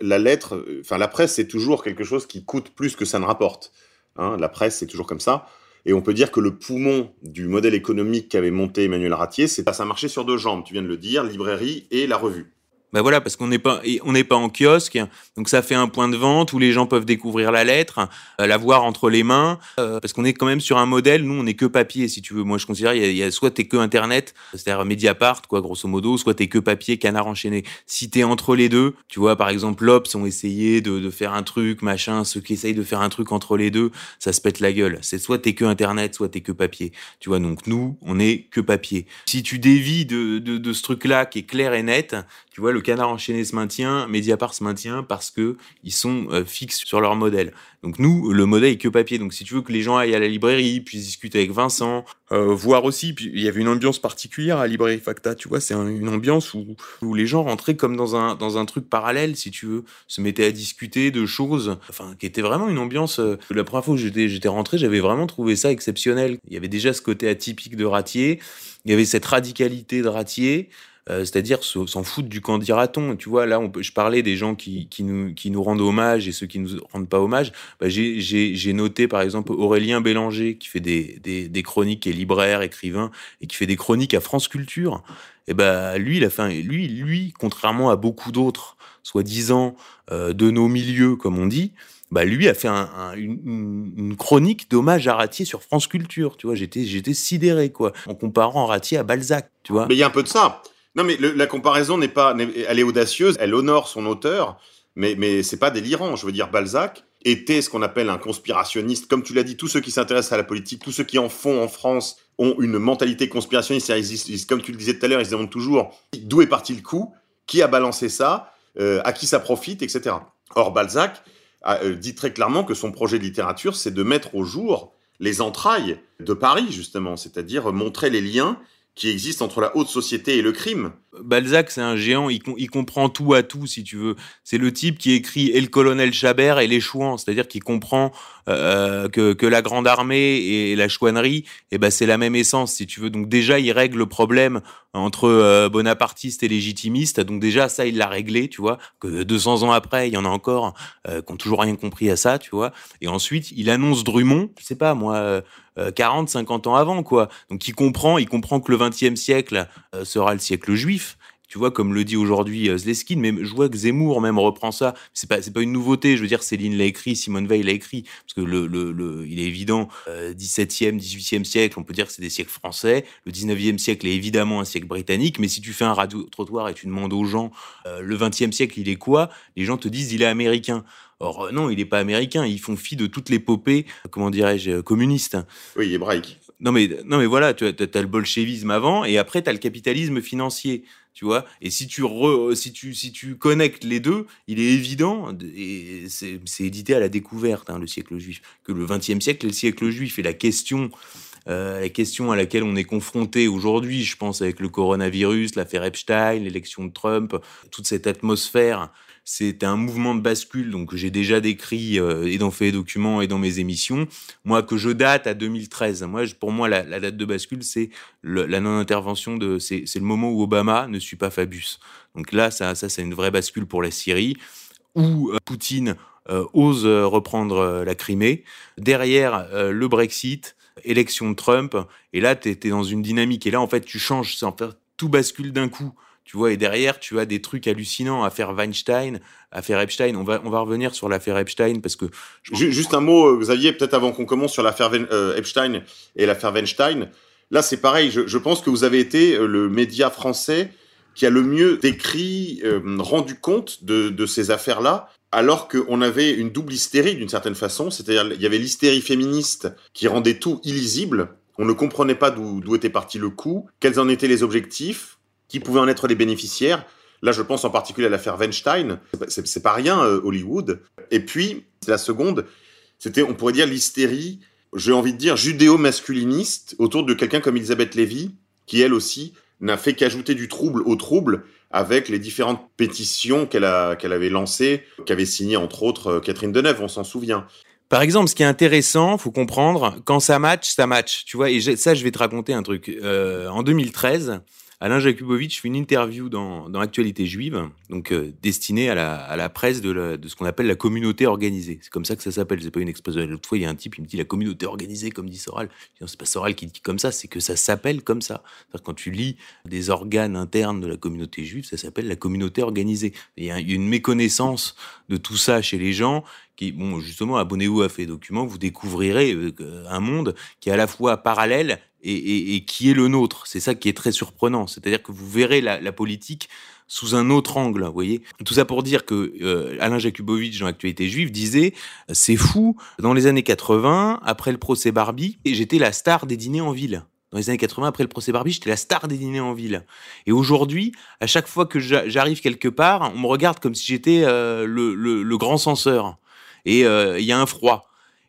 La lettre, enfin la presse, c'est toujours quelque chose qui coûte plus que ça ne rapporte. Hein, la presse, c'est toujours comme ça. Et on peut dire que le poumon du modèle économique qu'avait monté Emmanuel Ratier, c'est ça marchait sur deux jambes. Tu viens de le dire, librairie et la revue. Ben voilà, parce qu'on n'est pas, on n'est pas en kiosque, donc ça fait un point de vente où les gens peuvent découvrir la lettre, euh, la voir entre les mains, euh, parce qu'on est quand même sur un modèle. Nous, on n'est que papier, si tu veux. Moi, je considère, il y a, y a soit t'es que Internet, c'est-à-dire Mediapart, quoi, grosso modo, soit t'es que papier, canard enchaîné. Si t'es entre les deux, tu vois, par exemple, l'Obs ont essayé de, de, faire un truc, machin. Ceux qui essayent de faire un truc entre les deux, ça se pète la gueule. C'est soit t'es que Internet, soit t'es que papier. Tu vois, donc nous, on est que papier. Si tu dévis de, de, de ce truc-là qui est clair et net, tu vois, le canard enchaîné se maintient, Mediapart se maintient parce que ils sont euh, fixes sur leur modèle. Donc nous, le modèle est que papier. Donc si tu veux que les gens aillent à la librairie, puissent discuter avec Vincent, euh, voir aussi, puis il y avait une ambiance particulière à librairie Facta, tu vois, c'est une ambiance où, où les gens rentraient comme dans un, dans un truc parallèle, si tu veux, se mettaient à discuter de choses, enfin, qui était vraiment une ambiance. Euh, la première fois j'étais, j'étais rentré, j'avais vraiment trouvé ça exceptionnel. Il y avait déjà ce côté atypique de Ratier, il y avait cette radicalité de Ratier, euh, c'est-à-dire s'en foutre du candidaton. Tu vois, là, je parlais des gens qui, qui, nous, qui nous rendent hommage et ceux qui nous rendent pas hommage. Bah, j'ai noté, par exemple, Aurélien Bélanger, qui fait des, des, des, chroniques, et libraire, écrivain, et qui fait des chroniques à France Culture. Et ben lui, il a lui, lui, contrairement à beaucoup d'autres, soi-disant euh, de nos milieux, comme on dit, bah lui a fait un, une, une, chronique d'hommage à Ratier sur France Culture. Tu vois, j'étais, j'étais sidéré quoi, en comparant Ratier à Balzac. Tu vois. Mais il y a un peu de ça. Non, mais la comparaison n'est pas, elle est audacieuse, elle honore son auteur, mais mais c'est pas délirant. Je veux dire, Balzac était ce qu'on appelle un conspirationniste. Comme tu l'as dit, tous ceux qui s'intéressent à la politique, tous ceux qui en font en France ont une mentalité conspirationniste. Comme tu le disais tout à l'heure, ils demandent toujours d'où est parti le coup, qui a balancé ça, euh, à qui ça profite, etc. Or, Balzac a, euh, dit très clairement que son projet de littérature, c'est de mettre au jour les entrailles de Paris, justement, c'est-à-dire montrer les liens qui existe entre la haute société et le crime. Balzac, c'est un géant, il, il, comprend tout à tout, si tu veux. C'est le type qui écrit Et le colonel Chabert et les chouans, c'est-à-dire qu'il comprend euh, que, que, la grande armée et la chouannerie, eh ben, c'est la même essence, si tu veux. Donc déjà, il règle le problème entre euh, bonapartistes et légitimistes. Donc déjà, ça, il l'a réglé, tu vois. Que 200 ans après, il y en a encore euh, qui ont toujours rien compris à ça, tu vois. Et ensuite, il annonce Drummond, je sais pas, moi... 40, 50 ans avant, quoi. Donc il comprend, il comprend que le XXe siècle sera le siècle juif tu vois, comme le dit aujourd'hui euh, Zleskin, mais je vois que Zemmour même reprend ça. C'est pas, c'est pas une nouveauté. Je veux dire, Céline l'a écrit, Simone Veil l'a écrit, parce que le, le, le il est évident, euh, 17e, 18e siècle, on peut dire que c'est des siècles français. Le 19e siècle est évidemment un siècle britannique, mais si tu fais un radio-trottoir et tu demandes aux gens, euh, le 20e siècle, il est quoi? Les gens te disent, il est américain. Or, euh, non, il n'est pas américain. Ils font fi de toutes l'épopée, comment dirais-je, communiste. Oui, hébraïque. Non mais, non mais voilà, tu as, as, le bolchevisme avant, et après, tu as le capitalisme financier Et si tu, si, tu, si tu connectes les deux, il est évident, et c'est édité à la découverte, hein, le siècle juif, que le XXe siècle est le siècle juif. Et la question, euh, la question à laquelle on est confronté aujourd'hui, je pense, avec le coronavirus, l'affaire Epstein, l'élection de Trump, toute cette atmosphère c'est un mouvement de bascule donc j'ai déjà décrit euh, et dans Fait documents et dans mes émissions. Moi, que je date à 2013. Moi, pour moi, la, date de bascule, c'est la non-intervention de, c'est le moment où Obama ne suit pas Fabius. Donc là, ça, ça, c'est une vraie bascule pour la Syrie où euh, Poutine euh, ose reprendre la Crimée. Derrière le Brexit, élection de Trump, et là, tu es, dans une dynamique. Et là, en fait, tu changes, en fait, tout bascule d'un coup tu vois, et derrière, tu as des trucs hallucinants. Affaire Weinstein, affaire Epstein. On va, on va revenir sur l'affaire Epstein parce que. Juste un mot, euh, Xavier, peut-être avant qu'on commence sur l'affaire euh, Epstein et l'affaire Weinstein. Là, c'est pareil. Je, je, pense que vous avez été euh, le média français qui a le mieux décrit, rendu compte de, de ces affaires-là, alors qu'on avait une double hystérie d'une certaine façon. C'est-à-dire, il y avait l'hystérie féministe qui rendait tout illisible. On ne comprenait pas d'où était parti le coup, quels en étaient les objectifs qui pouvaient en être les bénéficiaires. Là, je pense en particulier à l'affaire Weinstein. C'est pas rien, euh, Hollywood. Et puis, la seconde, c'était, on pourrait dire, l'hystérie, j'ai envie de dire, judéo-masculiniste autour de quelqu'un comme Elisabeth Lévy, qui elle aussi n'a fait qu'ajouter du trouble au trouble avec les différentes pétitions qu'elle avait lancées, qu'avait signées entre autres euh, Catherine Deneuve, on s'en souvient. Par exemple, ce qui est intéressant, faut comprendre, quand ça match, ça match, tu vois. Et ça, je vais te raconter un truc. Euh, en 2013, Alain Jakubowicz fait une interview dans, dans Actualité juive, donc euh, destinée à la, à la presse de, de ce qu'on appelle la communauté organisée. C'est comme ça que ça s'appelle, c'est pas une expression. L'autre fois, il y a un type, il me dit la communauté organisée, comme dit Soral. C'est pas Soral qui dit comme ça, c'est que ça s'appelle comme ça. Quand tu lis des organes internes de la communauté juive, ça s'appelle la communauté organisée. Il y a une méconnaissance de tout ça chez les gens qui, bon, justement, abonnez-vous à Fait Documents, vous découvrirez euh, un monde qui est à la fois parallèle et, qui est le nôtre. C'est ça qui est très surprenant. C'est-à-dire que vous verrez la, politique sous un autre angle, vous voyez. Tout ça pour dire que euh, Alain Jakubowicz dans l'actualité juive disait c'est fou, dans les années 80, après le procès Barbie, j'étais la star des dîners en ville. Dans les années 80, après le procès Barbie, j'étais la star des dîners en ville. Et aujourd'hui, à chaque fois que j'arrive quelque part, on me regarde comme si j'étais euh, le, grand censeur. Et euh, il y a un froid.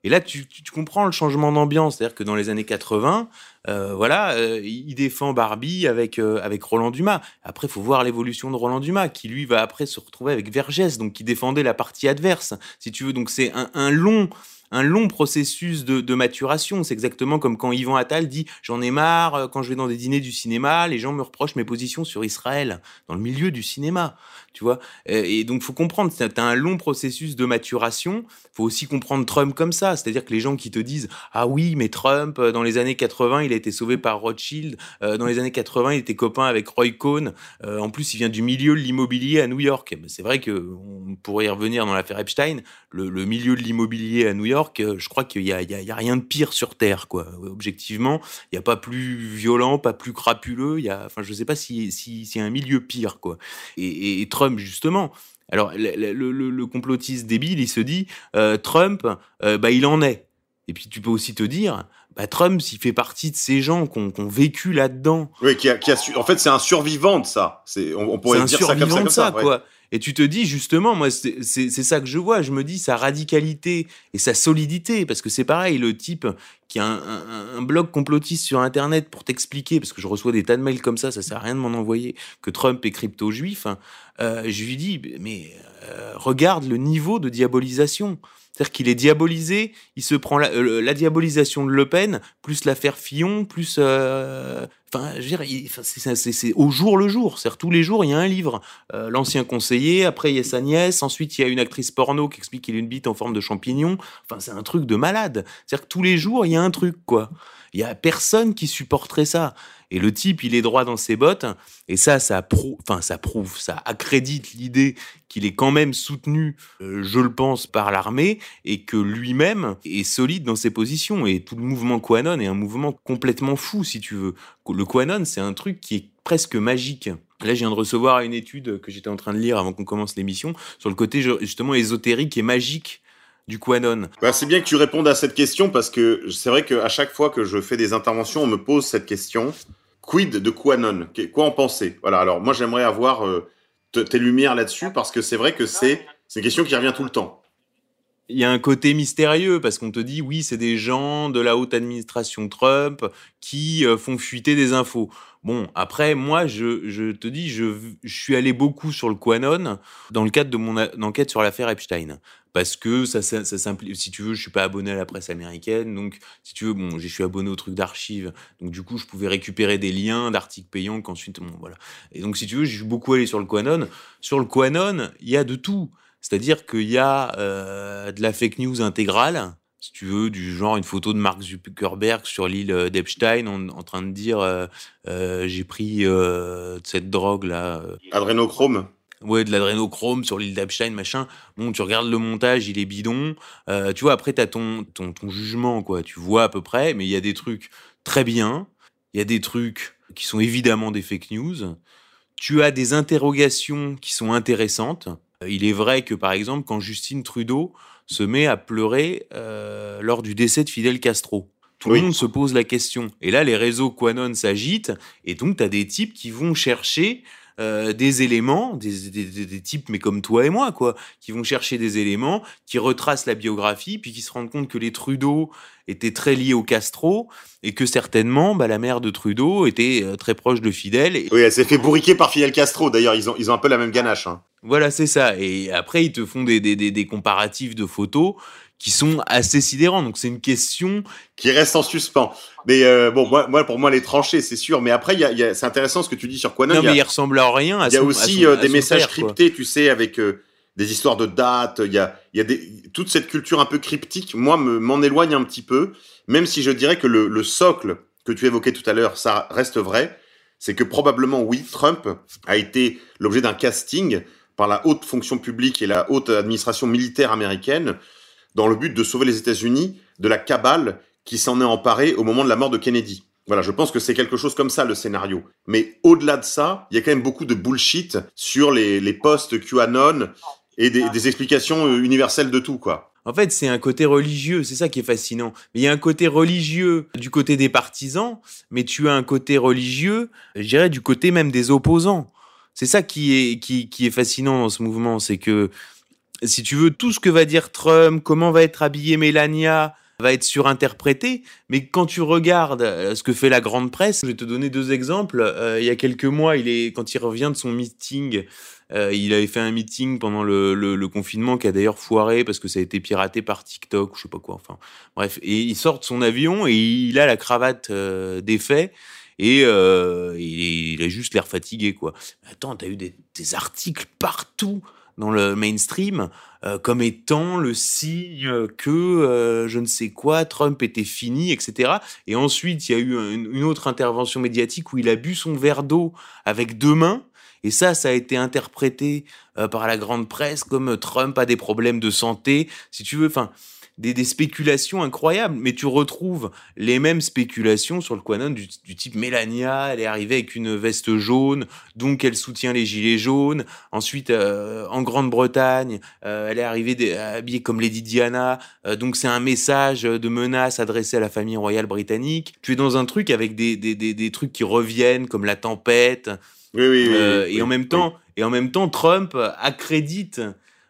Et là, tu, comprends le changement d'ambiance, c'est-à-dire que dans les années 80, euh, voilà, euh, il défend Barbie avec euh, avec Roland Dumas. Après, il faut voir l'évolution de Roland Dumas, qui lui va après se retrouver avec Vergès, donc qui défendait la partie adverse, si tu veux. Donc c'est un, long un long processus de, de maturation. C'est exactement comme quand Yvan Attal dit j'en ai marre quand je vais dans des dîners du cinéma, les gens me reprochent mes positions sur Israël dans le milieu du cinéma, tu vois? Et donc faut comprendre, c'est un long processus de maturation. Faut aussi comprendre Trump comme ça, c'est-à-dire que les gens qui te disent ah oui mais Trump euh, dans les années 80 il a été sauvé par Rothschild, euh, dans les années 80 il était copain avec Roy Cohn, en plus il vient du milieu de l'immobilier à New York. C'est vrai que on pourrait y revenir dans l'affaire Epstein, le, milieu de l'immobilier à New York je crois qu'il y, a, rien de pire sur Terre, quoi. Objectivement, il n'y a pas plus violent, pas plus crapuleux. Il y a, enfin, je sais pas si a un milieu pire, quoi. Et, Trump, justement. Alors, le, complotiste débile, il se dit, euh, Trump, euh, bah, il en est. Et puis, tu peux aussi te dire, bah, Trump, s'il fait partie de ces gens qui ont, vécu là-dedans. Oui, qui a, en fait, c'est un survivant de ça. C'est, on, pourrait dire ça comme ça, comme ça, quoi. Et tu te dis justement, moi, c'est ça que je vois. Je me dis sa radicalité et sa solidité, parce que c'est pareil, le type qui a un, blog complotiste sur Internet pour t'expliquer, parce que je reçois des tas de mails comme ça, ça sert à rien de m'en envoyer, que Trump est crypto-juif, hein, euh, je lui dis, mais euh, regarde le niveau de diabolisation. C'est-à-dire qu'il est diabolisé, il se prend la, diabolisation de Le Pen, plus l'affaire Fillon, plus... Euh, enfin, je veux dire, c'est au jour le jour. C'est-à-dire tous les jours, il y a un livre. L'ancien conseiller, après il y a sa nièce, ensuite il y a une actrice porno qui explique qu'il a une bite en forme de champignon. Enfin, c'est un truc de malade. C'est-à-dire que tous les jours, il y a un truc, quoi. Il y a personne qui supporterait ça. Et le type, il est droit dans ses bottes. Et ça, ça prouve, ça prouve, ça accrédite l'idée qu'il est quand même soutenu, euh, je le pense, par l'armée et que lui-même est solide dans ses positions. Et tout le mouvement Quanon est un mouvement complètement fou, si tu veux. Le Quanon, c'est un truc qui est presque magique. Là, je viens de recevoir une étude que j'étais en train de lire avant qu'on commence l'émission sur le côté justement ésotérique et magique du QAnon bah, C'est bien que tu répondes à cette question parce que c'est vrai qu'à chaque fois que je fais des interventions, on me pose cette question. Quid de QAnon? Quoi en penser? Voilà, alors moi j'aimerais avoir euh, tes lumières là-dessus parce que c'est vrai que c'est une question qui revient tout le temps. Il y a un côté mystérieux parce qu'on te dit oui, c'est des gens de la haute administration Trump qui euh, font fuiter des infos. Bon, après, moi, je, je te dis, je, je, suis allé beaucoup sur le QAnon dans le cadre de mon enquête sur l'affaire Epstein parce que ça, simplifie. Si tu veux, je suis pas abonné à la presse américaine, donc si tu veux, bon, je suis abonné au truc d'archives, donc du coup, je pouvais récupérer des liens d'articles payants qu'ensuite, bon, voilà. Et donc, si tu veux, je suis beaucoup allé sur le QAnon. Sur le QAnon, il y a de tout. C'est-à-dire qu'il y a euh, de la fake news intégrale, si tu veux, du genre une photo de Mark Zuckerberg sur l'île euh, d'Epstein en, train de dire euh, j'ai pris cette drogue là. Adrénochrome ouais, de l'adrénochrome sur l'île d'Epstein, machin. Bon, tu regardes le montage, il est bidon. Euh, tu vois, après, tu as ton, ton, ton, jugement, quoi. Tu vois à peu près, mais il y a des trucs très bien. Il y a des trucs qui sont évidemment des fake news. Tu as des interrogations qui sont intéressantes. Euh, il est vrai que, par exemple, quand Justine Trudeau se met à pleurer euh, lors du décès de Fidel Castro, tout le monde se pose la question. Et là, les réseaux Quanon s'agitent, et donc tu as des types qui vont chercher euh, des éléments, des, des, des, types, mais comme toi et moi, quoi, qui vont chercher des éléments, qui retracent la biographie, puis qui se rendent compte que les Trudeau étaient très liés au Castro, et que certainement, bah, la mère de Trudeau était euh, très proche de Fidel. Oui, elle s'est fait bourriquer par Fidel Castro, d'ailleurs, ils ont, ils ont un peu la même ganache. Hein. Voilà, c'est ça. Et après, ils te font des, des, des comparatifs de photos qui sont assez sidérants. Donc c'est une question qui reste en suspens. Mais euh, bon, moi, moi, pour moi, les tranchées, c'est sûr. Mais après, il y a, y a, c'est intéressant ce que tu dis sur Quanon. Non, mais il ressemble à rien. Il y a aussi euh, des messages cryptés, tu sais, avec euh, des histoires de dates. Il y a, il y a des, toute cette culture un peu cryptique. Moi, me, m'en éloigne un petit peu, même si je dirais que le, le socle que tu évoquais tout à l'heure, ça reste vrai. C'est que probablement, oui, Trump a été l'objet d'un casting par la haute fonction publique et la haute administration militaire américaine dans le but de sauver les États-Unis de la cabale qui s'en est emparée au moment de la mort de Kennedy. Voilà, je pense que c'est quelque chose comme ça le scénario. Mais au-delà de ça, il y a quand même beaucoup de bullshit sur les, posts QAnon et des, explications euh, universelles de tout, quoi. En fait, c'est un côté religieux, c'est ça qui est fascinant. Il y a un côté religieux du côté des partisans, mais tu as un côté religieux, je dirais, du côté même des opposants. C'est ça qui est, qui, qui est fascinant dans ce mouvement, c'est que si tu veux, tout ce que va dire Trump, comment va être habillée Melania, va être surinterprété, mais quand tu regardes euh, ce que fait la grande presse, je vais te donner deux exemples. Euh, il y a quelques mois, quand il revient de son meeting, euh, il avait fait un meeting pendant le, confinement qui a d'ailleurs foiré parce que ça a été piraté par TikTok ou je sais pas quoi. Enfin, bref, et il sort de son avion et il a la cravate défait et il, a juste l'air fatigué quoi. Attends, t'as eu des articles partout dans le mainstream euh, comme étant le signe que euh, je ne sais quoi, Trump était fini, etc. Et ensuite, il y a eu une, autre intervention médiatique où il a bu son verre d'eau avec deux mains. Et ça, ça a été interprété euh, par la grande presse comme Trump a des problèmes de santé, si tu veux. Enfin, des, spéculations incroyables, mais tu retrouves les mêmes spéculations sur le Quanon du, type Mélania, elle est arrivée avec une veste jaune, donc elle soutient les gilets jaunes. Ensuite, euh, en Grande-Bretagne, euh, elle est arrivée habillée comme Lady Diana, euh, donc c'est un message de menace adressé à la famille royale britannique. Tu es dans un truc avec des, des, des, des trucs qui reviennent, comme la tempête. Oui, oui, oui, et en même temps, et en même temps, Trump accrédite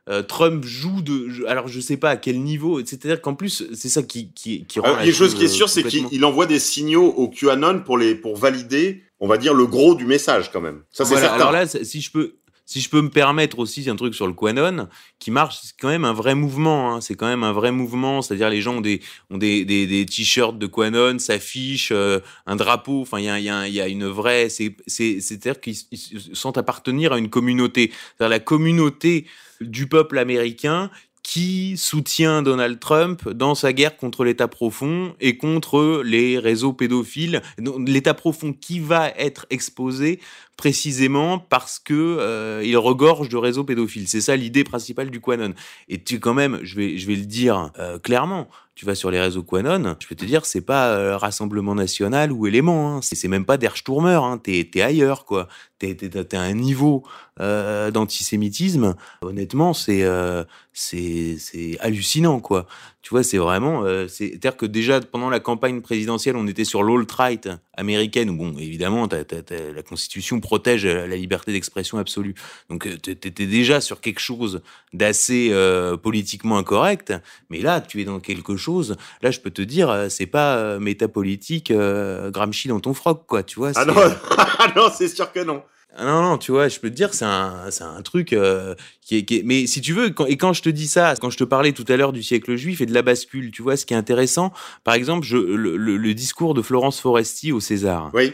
Euh, Trump joue de, alors je sais pas à quel niveau. C'est-à-dire qu'en plus, c'est ça qui qui, qui rend Euh, la une chose qui est sûre, c'est qu'il il envoie des signaux au QAnon pour les pour valider, on va dire le gros du message quand même. Ça c'est Voilà, certain. Alors là, si je peux, si je peux me permettre aussi un truc sur le Quanon qui marche, c'est quand même un vrai mouvement. hein. C'est quand même un vrai mouvement. C'est-à-dire les gens ont des ont des des, des t-shirts de Quanon, s'affichent euh, un drapeau. Enfin, il y a y a y a une vraie. C'est c'est c'est-à-dire qu'ils ils se sentent appartenir à une communauté. C'est-à-dire la communauté du peuple américain qui soutient Donald Trump dans sa guerre contre l'État profond et contre les réseaux pédophiles. L'État profond qui va être exposé précisément parce que euh, il regorge de réseaux pédophiles. C'est ça l'idée principale du Quanon. Et tu quand même, je vais je vais le dire euh, clairement, tu vas sur les réseaux Quanon, je peux te dire c'est pas euh, Rassemblement National ou Élément, hein. c'est même pas Der Sturmer, hein. t'es ailleurs quoi. T'es t'es t'es à un niveau euh, d'antisémitisme. Honnêtement, c'est euh, c'est c'est hallucinant quoi. Tu vois, c'est vraiment euh, c'est c'est-à-dire que déjà pendant la campagne présidentielle, on était sur l'alt-right américaine où bon, évidemment, la Constitution protège la liberté d'expression absolue. Donc euh, t'é- t'étais déjà sur quelque chose d'assez euh, politiquement incorrect, mais là tu es dans quelque chose. Là, je peux te dire, c'est pas euh, métapolitique Gramsci dans ton froc quoi. Tu vois. Ah non, ah non, c'est sûr que non. Ah non, non, tu vois, je peux te dire, c'est un, c'est un truc euh, qui, est, qui est- Mais si tu veux, quand, et quand je te dis ça, quand je te parlais tout à l'heure du siècle juif et de la bascule, tu vois, ce qui est intéressant, par exemple, je, le, le- le discours de Florence Foresti au César, Oui,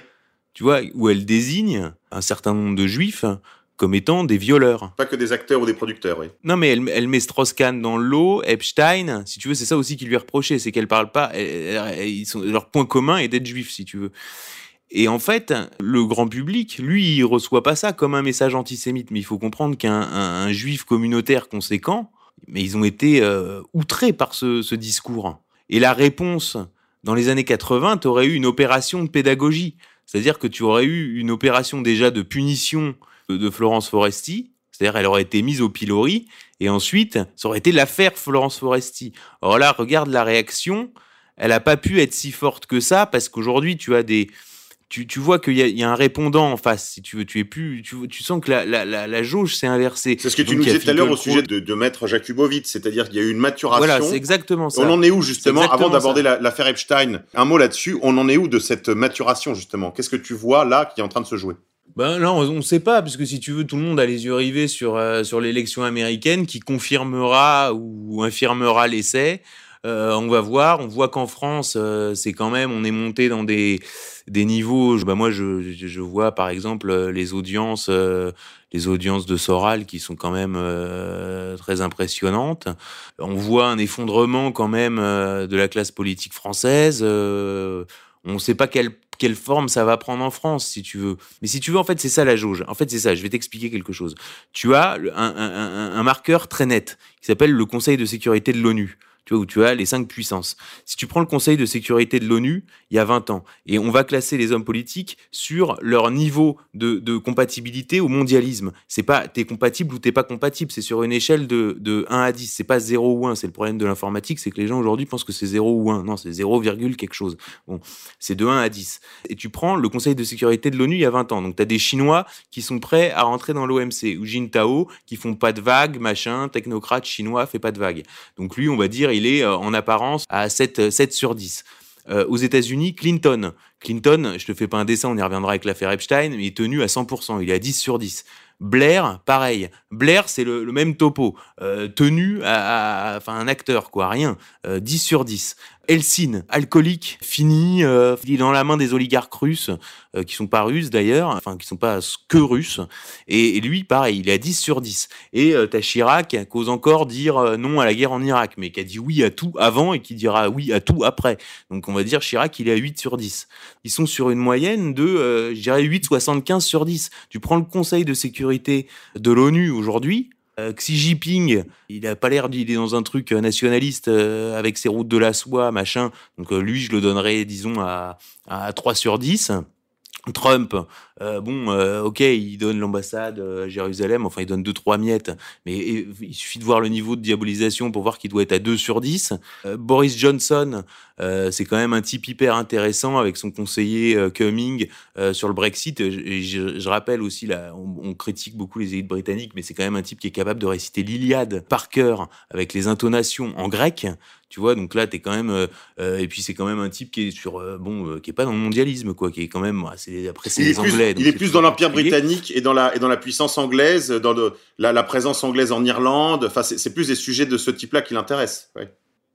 tu vois, où elle désigne un certain nombre de juifs comme étant des violeurs. pas que des acteurs ou des producteurs, oui. Non, mais elle, elle met Strauss-Kahn dans l'eau, Epstein, si tu veux, c'est ça aussi qui lui est reproché, c'est qu'elle parle pas, elle- elle- ils sont, leur point commun est d'être juif, si tu veux. Et en fait, le grand public, lui, il reçoit pas ça comme un message antisémite, mais il faut comprendre qu'un un, un juif communautaire conséquent, mais ils ont été euh, outrés par ce, discours. Et la réponse, dans les années 80, tu aurais eu une opération de pédagogie. C'est-à-dire que tu aurais eu une opération déjà de punition de, Florence Foresti, c'est-à-dire elle aurait été mise au pilori, et ensuite, ça aurait été l'affaire Florence Foresti. Alors là, regarde la réaction, elle a pas pu être si forte que ça, parce qu'aujourd'hui, tu as des... Tu, tu vois qu'il y, a- il y a un répondant en face, si tu veux. Tu es plus, tu, tu sens que la, la, la, la jauge s'est inversée. C'est ce que tu Donc, nous disais tout à l'heure au sujet de, de maître Jakubowicz, c'est-à-dire qu'il y a eu une maturation. Voilà, c'est exactement ça. On en est où justement, avant d'aborder l'affaire Epstein? Un mot là-dessus, on en est où de cette maturation justement? Qu'est-ce que tu vois là qui est en train de se jouer? Ben non, on ne sait pas, parce que si tu veux, tout le monde a les yeux rivés sur, euh, sur l'élection américaine qui confirmera ou infirmera l'essai. Euh, on va voir, on voit qu'en France, euh, c'est quand même, on est monté dans des, des niveaux. ben moi, je, je vois par exemple euh, les audiences, euh, les audiences de Soral qui sont quand même euh, très impressionnantes. On voit un effondrement quand même euh, de la classe politique française. on ne sait pas quelle, quelle forme ça va prendre en France, si tu veux. Mais si tu veux, en fait, c'est ça la jauge. En fait, c'est ça. Je vais t'expliquer quelque chose. Tu as un- un- un marqueur très net qui s'appelle le Conseil de sécurité de l'ONU. Tu vois, où tu as les cinq puissances. Si tu prends le Conseil de sécurité de l'ONU, il y a 20 ans, et on va classer les hommes politiques sur leur niveau de, compatibilité au mondialisme. C'est pas t'es compatible ou t'es pas compatible, c'est sur une échelle de, de 1 à 10. C'est pas 0 ou 1, c'est le problème de l'informatique, c'est que les gens aujourd'hui pensent que c'est 0 ou 1. Non, c'est 0, virgule quelque chose. Bon, c'est de 1 à 10. Et tu prends le Conseil de sécurité de l'ONU il y a 20 ans. Donc tu as des Chinois qui sont prêts à rentrer dans l'OMC, ou Jintao qui font pas de vagues, machin, technocrate chinois fait pas de vagues. Donc lui, on va dire, il est euh, en apparence à 7, euh, 7 sur 10. Euh, aux États-Unis, Clinton. Clinton, je te fais pas un dessin, on y reviendra avec l'affaire Epstein, mais il est tenu à 100%, il est à 10 sur 10. Blair, pareil. Blair, c'est le, même topo. Tenu à, Enfin, un acteur, quoi, rien. Euh, 10 sur 10. Elsin, alcoolique, fini, euh, il est dans la main des oligarques russes, euh, qui sont pas russes d'ailleurs, enfin, qui sont pas que russes. Et, lui, pareil, il est à 10 sur 10. Et euh, t'as Chirac qui ose encore dire euh, non à la guerre en Irak, mais qui a dit oui à tout avant et qui dira oui à tout après. Donc on va dire Chirac, il est à 8 sur 10. Ils sont sur une moyenne de, euh, je dirais, 8,75 sur 10. Tu prends le Conseil de sécurité de l'ONU aujourd'hui, euh, Xi Jinping, il a pas l'air, il est dans un truc euh, nationaliste euh, avec ses routes de la soie, machin. Donc euh, lui, je le donnerais, disons, à, à 3 sur 10. Trump, euh, bon, euh, ok, il donne l'ambassade à Jérusalem, enfin il donne deux trois miettes, mais il suffit de voir le niveau de diabolisation pour voir qu'il doit être à 2 sur 10. Boris Johnson, c'est quand même un type hyper intéressant avec son conseiller Cumming sur le Brexit. Et je, rappelle aussi, là, on, on, critique beaucoup les élites britanniques, mais c'est quand même un type qui est capable de réciter l'Iliade par cœur avec les intonations en grec. Tu vois, donc là, t'es quand même, euh, euh, et puis c'est quand même un type qui est sur, euh, bon, qui est pas dans le mondialisme, quoi, qui est quand même, c'est après c'est les Anglais. Il est plus dans l'empire britannique et dans la et dans la puissance anglaise, dans la, la, présence anglaise en Irlande. Enfin, c'est plus des sujets de ce type-là qui l'intéressent. Ouais.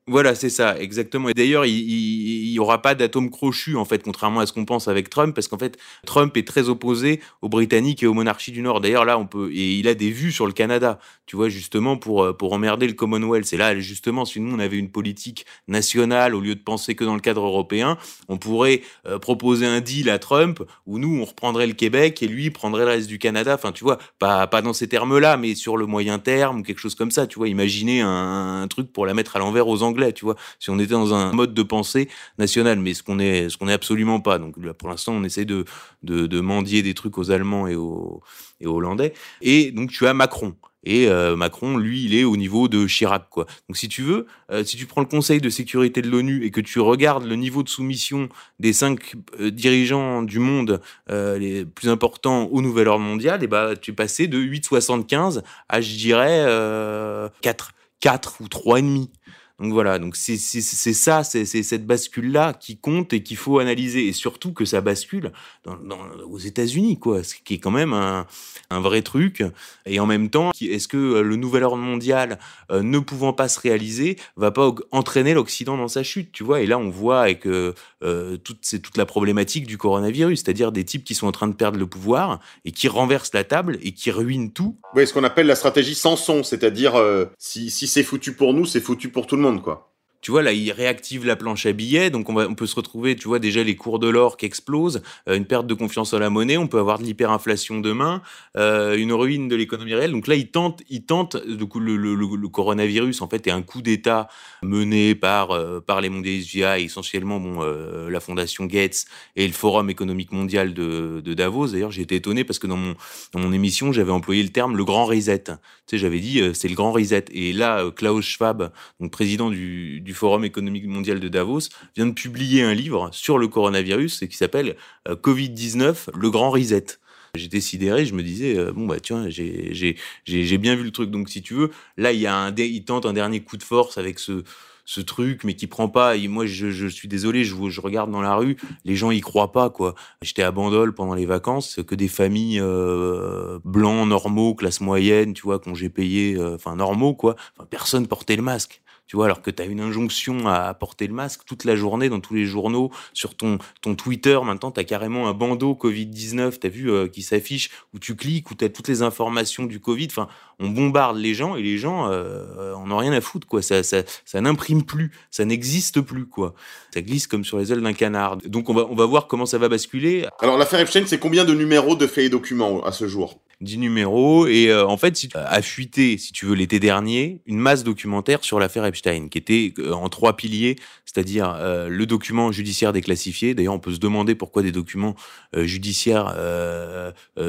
Voilà, c'est ça, exactement. Et d'ailleurs, il n'y aura pas d'atome crochu, en fait, contrairement à ce qu'on pense avec Trump, parce qu'en fait, Trump est très opposé aux Britanniques et aux monarchies du Nord. D'ailleurs, là, on peut, et il a des vues sur le Canada, tu vois, justement, pour, euh, pour emmerder le Commonwealth. Et là, justement, si nous, on avait une politique nationale, au lieu de penser que dans le cadre européen, on pourrait euh, proposer un deal à Trump, où nous, on reprendrait le Québec et lui prendrait le reste du Canada. Enfin, tu vois, pas, pas dans ces termes-là, mais sur le moyen terme quelque chose comme ça, tu vois, imaginer un truc pour la mettre à l'envers aux Anglais tu vois. Si on était dans un mode de pensée national, mais ce qu'on est, ce qu'on est absolument pas. Donc là, pour l'instant, on essaie de, mendier des trucs aux Allemands et aux, Hollandais. Et donc tu as Macron. Et euh, Macron, lui, il est au niveau de Chirac, quoi. Donc, si tu veux, euh, si tu prends le Conseil de sécurité de l'ONU et que tu regardes le niveau de soumission des cinq euh, dirigeants du monde les plus importants au nouvel ordre mondial, et bah, tu es passé de 8,75 à, je dirais, 4, 4 ou 3,5. Donc voilà, donc c'est ça, c'est cette bascule-là qui compte et qu'il faut analyser. Et surtout que ça bascule aux États-Unis, quoi, ce qui est quand même un, vrai truc. Et en même temps, est-ce que euh, le nouvel ordre mondial, euh, ne pouvant pas se réaliser, va pas entraîner l'Occident dans sa chute, tu vois? Et là, on voit avec euh, toute, toute la problématique du coronavirus, c'est-à-dire des types qui sont en train de perdre le pouvoir et qui renversent la table et qui ruinent tout. Oui, ce qu'on appelle la stratégie Samson, c'est-à-dire si, si c'est foutu pour nous, c'est foutu pour tout le monde quoi tu vois, là, il réactive la planche à billets, donc on, va, on peut se retrouver, tu vois, déjà les cours de l'or qui explosent, euh, une perte de confiance en la monnaie, on peut avoir de l'hyperinflation demain, euh, une ruine de l'économie réelle. Donc là, il tente, il tente, du coup, le, coronavirus, en fait, est un coup d'État mené par, euh, par les mondialistes via essentiellement bon, euh, la fondation Gates et le Forum économique mondial de, Davos. D'ailleurs, j'ai été étonné parce que dans mon, dans mon émission, j'avais employé le terme le grand reset. Tu sais, j'avais dit, c'est le grand reset. Et là, Klaus Schwab, donc président du Forum économique mondial de Davos, vient de publier un livre sur le coronavirus qui s'appelle euh, Covid-19, le grand reset. J'étais sidéré, je me disais, euh, bon, bah, tiens, j'ai bien vu le truc. Donc, si tu veux, là, il, tente un dernier coup de force avec ce, truc, mais qui prend pas. Et moi, je, suis désolé, je, regarde dans la rue, les gens y croient pas, quoi. J'étais à Bandol pendant les vacances, que des familles euh, blancs, normaux, classe moyenne, tu vois, congés payés, enfin normaux, quoi. Personne portait le masque tu vois, alors que tu as une injonction à porter le masque toute la journée dans tous les journaux, sur ton, ton Twitter, maintenant tu as carrément un bandeau Covid-19, tu vu, euh, qui s'affiche, où tu cliques, où tu as toutes les informations du Covid, enfin, on bombarde les gens et les gens euh, en ont rien à foutre, quoi, ça, ça, ça n'imprime plus, ça n'existe plus, quoi. Ça glisse comme sur les ailes d'un canard. Donc on va, on va voir comment ça va basculer. Alors l'affaire Epstein, c'est combien de numéros de faits et documents à ce jour? 10 numéros et euh, en fait si as fuité si tu veux l'été dernier une masse documentaire sur l'affaire Epstein qui était euh, en trois piliers c'est-à-dire euh, le document judiciaire déclassifié. D'ailleurs on peut se demander pourquoi des documents judiciaires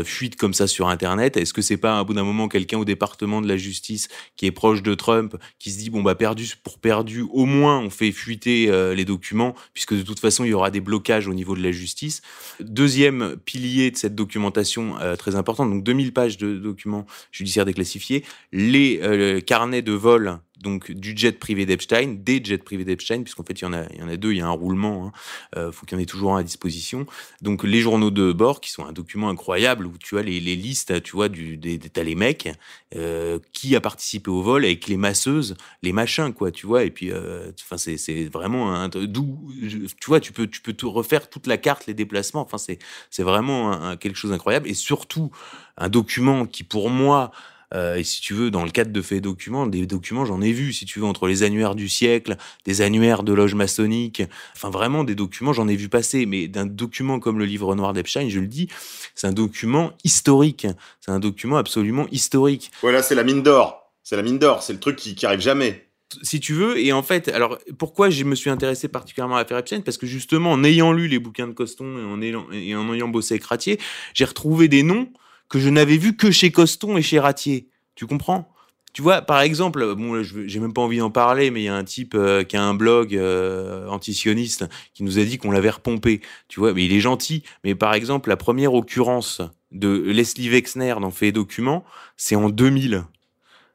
fuitent comme ça sur internet. Est-ce que c'est pas à bout d'un moment quelqu'un au département de la justice qui est proche de Trump qui se dit bon bah perdu pour perdu au moins on fait fuiter les documents puisque de toute façon il y aura des blocages au niveau de la justice. Deuxième pilier de cette documentation très importante donc 2000 pages de documents judiciaires déclassifiés, les euh, carnets de vol donc du jet privé d'Epstein, des jets privés d'Epstein, puisqu'en fait il y en a, il y en a deux, il y a un roulement, hein, euh, faut qu'il y en ait toujours un à disposition. Donc les journaux de bord, qui sont un document incroyable où tu as les, listes, tu vois, du, des, t'as les mecs euh, qui a participé au vol avec les masseuses, les machins, quoi, tu vois. Et puis, euh, enfin c'est, c'est vraiment un, d'où, tu vois, tu peux, tu peux tout refaire toute la carte, les déplacements. Enfin c'est, c'est vraiment quelque chose d'incroyable et surtout un document qui pour moi euh, et si tu veux, dans le cadre de faits documents, des documents, j'en ai vu, si tu veux, entre les annuaires du siècle, des annuaires de loges maçonniques, enfin vraiment des documents, j'en ai vu passer. Mais d'un document comme le livre noir d'Epstein, je le dis, c'est un document historique. C'est un document absolument historique. Voilà, c'est la mine d'or. C'est la mine d'or. C'est le truc qui, qui arrive jamais. si tu veux. Et en fait, alors pourquoi je me suis intéressé particulièrement à l'affaire Epstein? Parce que justement, en ayant lu les bouquins de Coston et en ayant, et en ayant bossé avec Ratier, j'ai retrouvé des noms que je n'avais vus que chez Coston et chez Ratier. Tu comprends? Tu vois, par exemple, bon, j'ai même pas envie d'en parler, mais il y a un type euh, qui a un blog euh, antisioniste qui nous a dit qu'on l'avait repompé. Tu vois, mais il est gentil. Mais par exemple, la première occurrence de Leslie Wexner dans Fait Documents, c'est en 2000.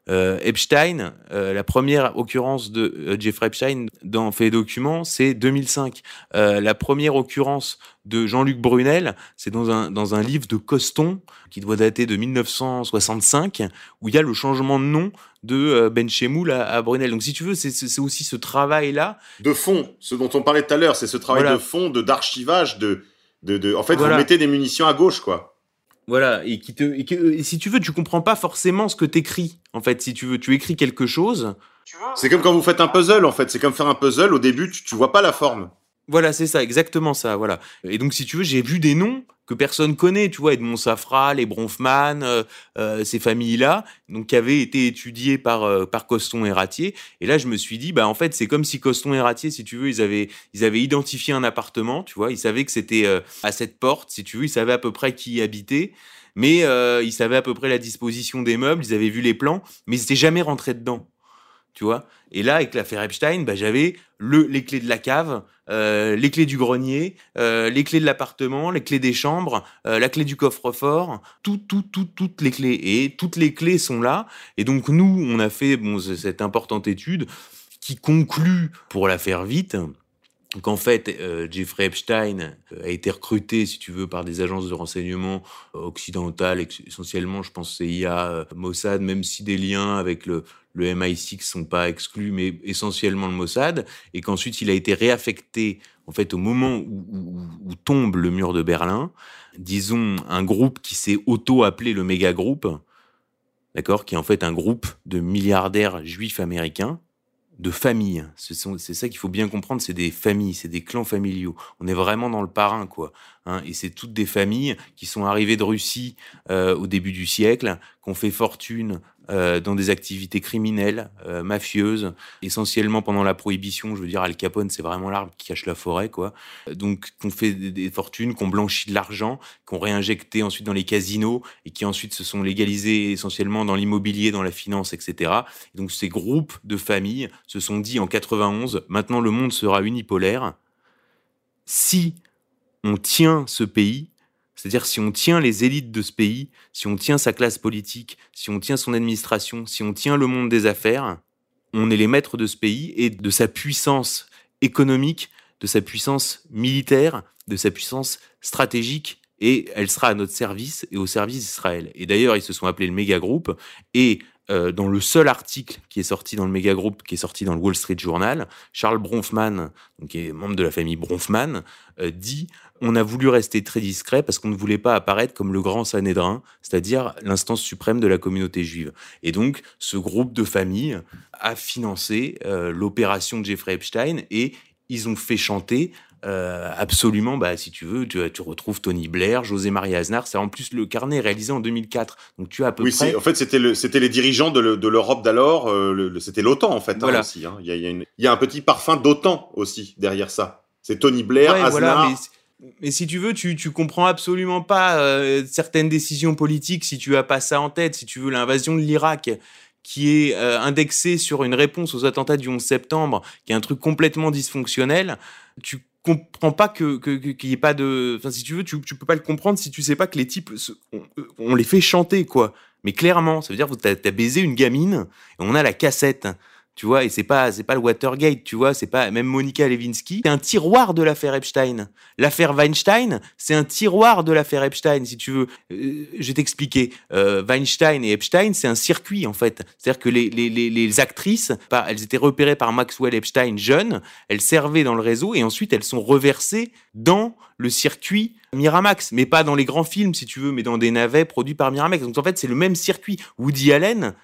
Euh, Epstein, euh, la première occurrence de euh, Jeffrey Epstein dans Fait Documents, c'est 2005. la première occurrence de Jean-Luc Brunel, c'est dans un, dans un livre de Coston, qui doit dater de 1965, où il y a le changement de nom de Ben Chemoul à, Brunel. Donc si tu veux, c'est aussi ce travail-là. De fond, ce dont on parlait tout à l'heure, c'est ce travail de fond, de d'archivage, de, de, de, En fait, vous mettez des munitions à gauche, quoi. Voilà, et qui te, et si tu veux, tu comprends pas forcément ce que t'écris. En fait, si tu veux, tu écris quelque chose. C'est comme quand vous faites un puzzle, en fait. C'est comme faire un puzzle. Au début, tu, tu vois pas la forme. Voilà, c'est ça, exactement ça, voilà. Et donc, si tu veux, j'ai vu des noms que personne connaît, tu vois, Edmond Safra, les Bronfman, euh, euh, ces familles-là, donc qui avaient été étudiées par euh, par Coston et Ratier. Et là, je me suis dit, bah en fait, c'est comme si Coston et Ratier, si tu veux, ils avaient ils avaient identifié un appartement, tu vois, ils savaient que c'était à cette porte, si tu veux, ils savaient à peu près qui y habitait, mais ils savaient à peu près la disposition des meubles, ils avaient vu les plans, mais ils n'étaient jamais rentrés dedans tu vois. Et là, avec l'affaire Epstein, bah, j'avais le, les clés de la cave, euh, les clés du grenier, euh, les clés de l'appartement, les clés des chambres, euh, la clé du coffre-fort, tout, tout, tout, toutes les clés. Et toutes les clés sont là. Et donc nous, on a fait cette importante étude qui conclut, pour la faire vite, qu'en fait, Jeffrey Epstein a été recruté, si tu veux, par des agences de renseignement occidentales, essentiellement, je pense, CIA, Mossad, même si des liens avec le, le MI6 sont pas exclus, mais essentiellement le Mossad, et qu'ensuite il a été réaffecté en fait au moment où, tombe le mur de Berlin, disons un groupe qui s'est auto-appelé le méga groupe, d'accord, qui est en fait un groupe de milliardaires juifs américains, de familles. C'est ça qu'il faut bien comprendre, c'est des familles, c'est des clans familiaux. On est vraiment dans le parrain, quoi. Hein, et c'est toutes des familles qui sont arrivées de Russie euh, au début du siècle, qui ont fait fortune euh, dans des activités criminelles, euh, mafieuses, essentiellement pendant la prohibition. Je veux dire, Al Capone, c'est vraiment l'arbre qui cache la forêt, quoi. Donc, qu'on fait des, fortunes, qu'on blanchit de l'argent, qu'on réinjecté ensuite dans les casinos et qui ensuite se sont légalisés essentiellement dans l'immobilier, dans la finance, etc. donc, ces groupes de familles se sont dit en 91, maintenant le monde sera unipolaire. Si on tient ce pays, c'est-à-dire si on tient les élites de ce pays, si on tient sa classe politique, si on tient son administration, si on tient le monde des affaires, on est les maîtres de ce pays et de sa puissance économique, de sa puissance militaire, de sa puissance stratégique et elle sera à notre service et au service d'Israël. Et d'ailleurs, ils se sont appelés le méga groupe et euh, dans le seul article qui est sorti dans le méga groupe, qui est sorti dans le Wall Street Journal, Charles Bronfman, donc qui est membre de la famille Bronfman, euh, dit on a voulu rester très discret parce qu'on ne voulait pas apparaître comme le grand Sanhédrin, c'est-à-dire l'instance suprême de la communauté juive. Et donc, ce groupe de familles a financé euh, l'opération de Jeffrey Epstein et ils ont fait chanter euh, absolument, bah, si tu veux, tu, tu, retrouves Tony Blair, José Maria Aznar. C'est en plus le carnet réalisé en 2004. Donc tu as à peu oui, près. en fait, c'était le, les dirigeants de, l'Europe d'alors. Euh, c'était l'OTAN en fait hein, voilà. aussi. Hein. Il, y a, il, y a un petit parfum d'OTAN aussi derrière ça. C'est Tony Blair, Aznar. Voilà, mais, si tu veux, tu, tu comprends absolument pas euh, certaines décisions politiques si tu as pas ça en tête. Si tu veux l'invasion de l'Irak qui est indexée sur une réponse aux attentats du 11 septembre, qui est un truc complètement dysfonctionnel, tu comprends pas que qu'il y ait pas de enfin si tu veux tu, tu peux pas le comprendre si tu sais pas que les types on, les fait chanter quoi. Mais clairement ça veut dire que t'as as baisé une gamine et on a la cassette tu vois, et c'est pas, c'est pas le Watergate, tu vois, c'est pas, même Monica Lewinsky, c'est un tiroir de l'affaire Epstein. L'affaire Weinstein, c'est un tiroir de l'affaire Epstein, si tu veux. Euh, je vais t'expliquer. Euh, Weinstein et Epstein, c'est un circuit, en fait. C'est-à-dire que les, les, les, actrices, elles étaient repérées par Maxwell Epstein jeune, elles servaient dans le réseau, et ensuite elles sont reversées dans le circuit Miramax, mais pas dans les grands films, si tu veux, mais dans des navets produits par Miramax. Donc en fait, c'est le même circuit. Woody Allen,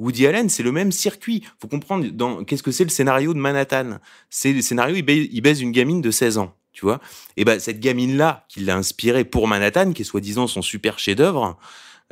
Woody Allen, c'est le même circuit. Faut comprendre dans qu'est-ce que c'est le scénario de Manhattan? C'est le scénario, il baise, une gamine de 16 ans, tu vois? Et ben cette gamine là, qui l'a inspiré pour Manhattan, qui est soi-disant son super chef-d'œuvre,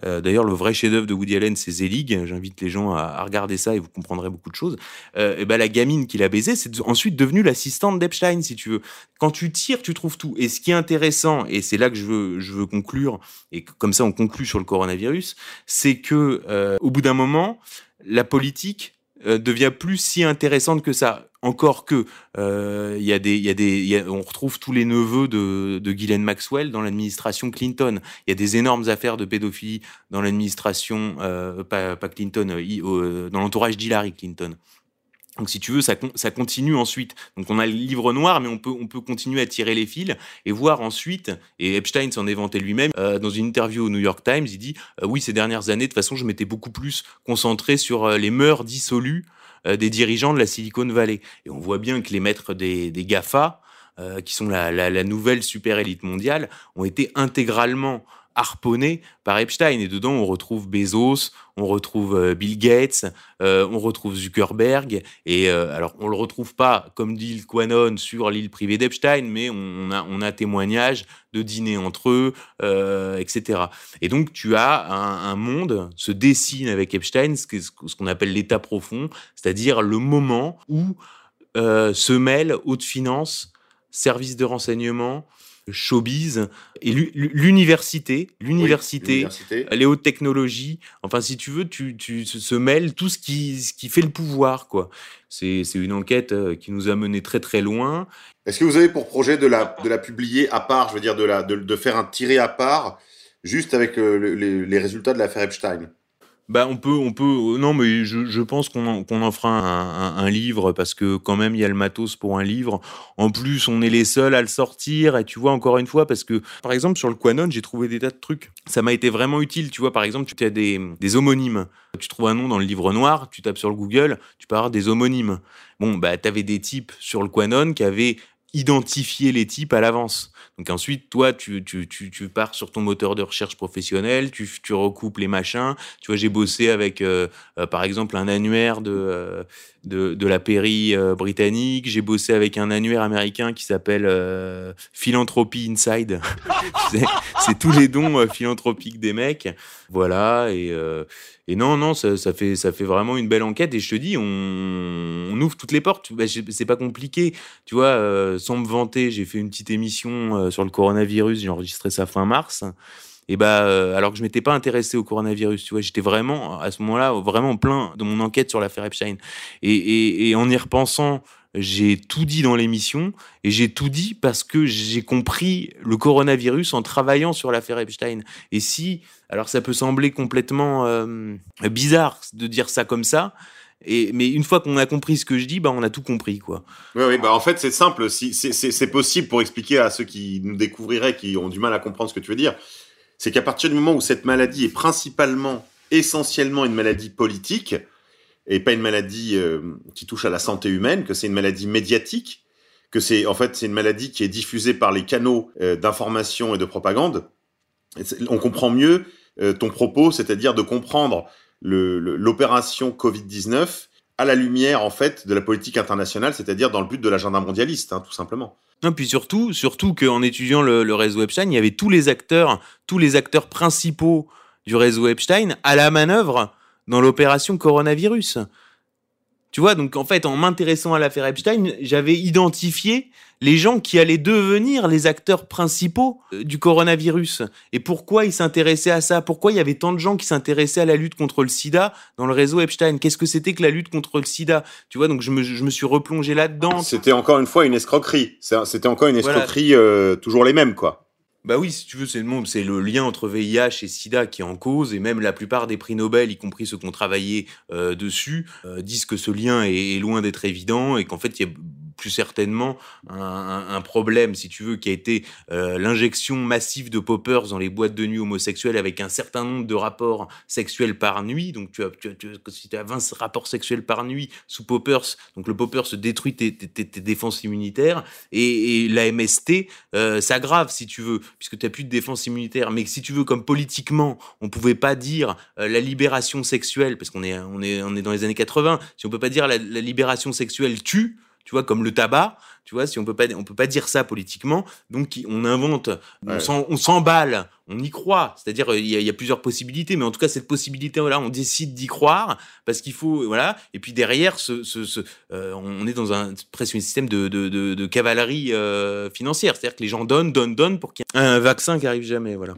Euh, D'ailleurs, le vrai chef-d'œuvre de Woody Allen, c'est Zelig. J'invite les gens à, regarder ça et vous comprendrez beaucoup de choses. Euh, et ben la gamine qu'il a baisée, c'est ensuite devenue l'assistante d'Epstein, si tu veux. Quand tu tires, tu trouves tout. Et ce qui est intéressant, et c'est là que je veux, je veux conclure, et comme ça on conclut sur le coronavirus, c'est que euh, au bout d'un moment, la politique euh, devient plus si intéressante que ça. Encore que euh, y a des, y a des, on retrouve tous les neveux de, de Ghislaine Maxwell dans l'administration Clinton. Il y a des énormes affaires de pédophilie dans l'administration, euh, pas, Clinton, euh, dans l'entourage d'Hillary Clinton. Donc si tu veux, ça, continue ensuite. Donc on a le livre noir, mais on peut, on peut continuer à tirer les fils et voir ensuite, et Epstein s'en est vanté lui-même, dans une interview au New York Times, il dit Oui, ces dernières années, de toute façon, je m'étais beaucoup plus concentré sur les mœurs dissolues des dirigeants de la Silicon Valley. Et on voit bien que les maîtres des, des GAFA, euh, qui sont la, la, la nouvelle super élite mondiale, ont été intégralement harponné par Epstein. Et dedans, on retrouve Bezos, on retrouve euh, Bill Gates, euh, on retrouve Zuckerberg. Et euh, alors, on le retrouve pas, comme dit le Quanon, sur l'île privée d'Epstein, mais on a, on témoignage de dîners entre eux, etc. Et donc, tu as un, un, monde se dessine avec Epstein, ce qu'on appelle l'état profond, c'est-à-dire le moment où se mêlent haute finance, services de renseignement, showbiz et l'université, l'université, oui, les hautes technologies. Enfin, si tu veux, tu, tu se mêles tout ce qui, ce qui fait le pouvoir, quoi. C'est une enquête euh, qui nous a mené très très loin. Est-ce que vous avez pour projet de la, de la publier à part, je veux dire, de, la, de, de faire un tiré à part, juste avec euh, les, les résultats de l'affaire Epstein? Bah, on peut, on peut. Non, mais je, je pense qu'on en, en fera un, un, livre parce que quand même il y a le matos pour un livre. En plus, on est les seuls à le sortir. Et tu vois encore une fois parce que, par exemple, sur le Quanon, j'ai trouvé des tas de trucs. Ça m'a été vraiment utile. Tu vois, par exemple, tu as des, des homonymes. Tu trouves un nom dans le livre noir, tu tapes sur le Google, tu peux avoir des homonymes. Bon, bah, t'avais des types sur le Quanon qui avaient identifier les types à l'avance. Donc ensuite, toi, tu, tu, tu, pars sur ton moteur de recherche professionnel, tu, tu recoupes les machins. Tu vois, j'ai bossé avec, euh, euh, par exemple, un annuaire de, euh, de, la pairie britannique. J'ai bossé avec un annuaire américain qui s'appelle Philanthropy Inside. C'est tous les dons philanthropiques des mecs. Voilà. Et, et non, non, ça, ça, fait, ça fait vraiment une belle enquête. Et je te dis, on, ouvre toutes les portes. Bah, c'est pas compliqué. Tu vois, sans me vanter, j'ai fait une petite émission euh, sur le coronavirus. J'ai enregistré ça fin mars. Et bah, euh, alors que je m'étais pas intéressé au coronavirus, tu vois, j'étais vraiment à ce moment-là vraiment plein de mon enquête sur l'affaire Epstein. Et, en y repensant, j'ai tout dit dans l'émission et j'ai tout dit parce que j'ai compris le coronavirus en travaillant sur l'affaire Epstein. Et si, alors ça peut sembler complètement euh, bizarre de dire ça comme ça, et, mais une fois qu'on a compris ce que je dis, bah, on a tout compris, quoi. Oui, oui, bah, en fait, c'est simple. Si, c'est possible pour expliquer à ceux qui nous découvriraient, qui ont du mal à comprendre ce que tu veux dire. C'est qu'à partir du moment où cette maladie est principalement, essentiellement une maladie politique, et pas une maladie euh, qui touche à la santé humaine, que c'est une maladie médiatique, que c'est en fait c'est une maladie qui est diffusée par les canaux euh, d'information et de propagande. On comprend mieux euh, ton propos, c'est-à-dire de comprendre l'opération Covid-19 à la lumière en fait de la politique internationale, c'est-à-dire dans le but de l'agenda mondialiste, hein, tout simplement. Non, puis surtout, surtout qu'en étudiant le, réseau Epstein, il y avait tous les acteurs, tous les acteurs principaux du réseau Epstein à la manœuvre dans l'opération coronavirus. Tu vois, donc en fait, en m'intéressant à l'affaire Epstein, j'avais identifié les gens qui allaient devenir les acteurs principaux du coronavirus. Et pourquoi ils s'intéressaient à ça? Pourquoi il y avait tant de gens qui s'intéressaient à la lutte contre le sida dans le réseau Epstein? Qu'est-ce que c'était que la lutte contre le sida? Tu vois, donc je me, je me suis replongé là-dedans. C'était encore une fois une escroquerie. C'était encore une escroquerie, voilà. euh, toujours les mêmes, quoi. Bah oui, si tu veux, c'est le monde, c'est le lien entre VIH et SIDA qui est en cause, et même la plupart des prix Nobel, y compris ceux qui ont travaillé euh, dessus, euh, disent que ce lien est, est loin d'être évident et qu'en fait, il y a plus certainement un, problème, si tu veux, qui a été euh, l'injection massive de poppers dans les boîtes de nuit homosexuelles avec un certain nombre de rapports sexuels par nuit. Donc, tu as, si tu as 20 rapports sexuels par nuit sous poppers, donc le popper se détruit tes, défenses immunitaires et, et la MST euh, s'aggrave, si tu veux, puisque tu n'as plus de défense immunitaire. Mais si tu veux, comme politiquement, on pouvait pas dire euh, la libération sexuelle, parce qu'on est, dans les années 80, si on peut pas dire la libération sexuelle tue, tu vois, comme le tabac. Tu vois, si on peut pas, on peut pas dire ça politiquement. Donc, on invente, Ouais. on s'emballe, on y croit. C'est-à-dire, il y, a, il y a plusieurs possibilités, mais en tout cas, cette possibilité-là, on décide d'y croire parce qu'il faut, voilà. Et puis derrière, ce, ce, ce, euh, on est dans un presque un système de, de, de, de cavalerie euh, financière. C'est-à-dire que les gens donnent, donnent, donnent pour qu'il y ait un vaccin qui arrive jamais, voilà.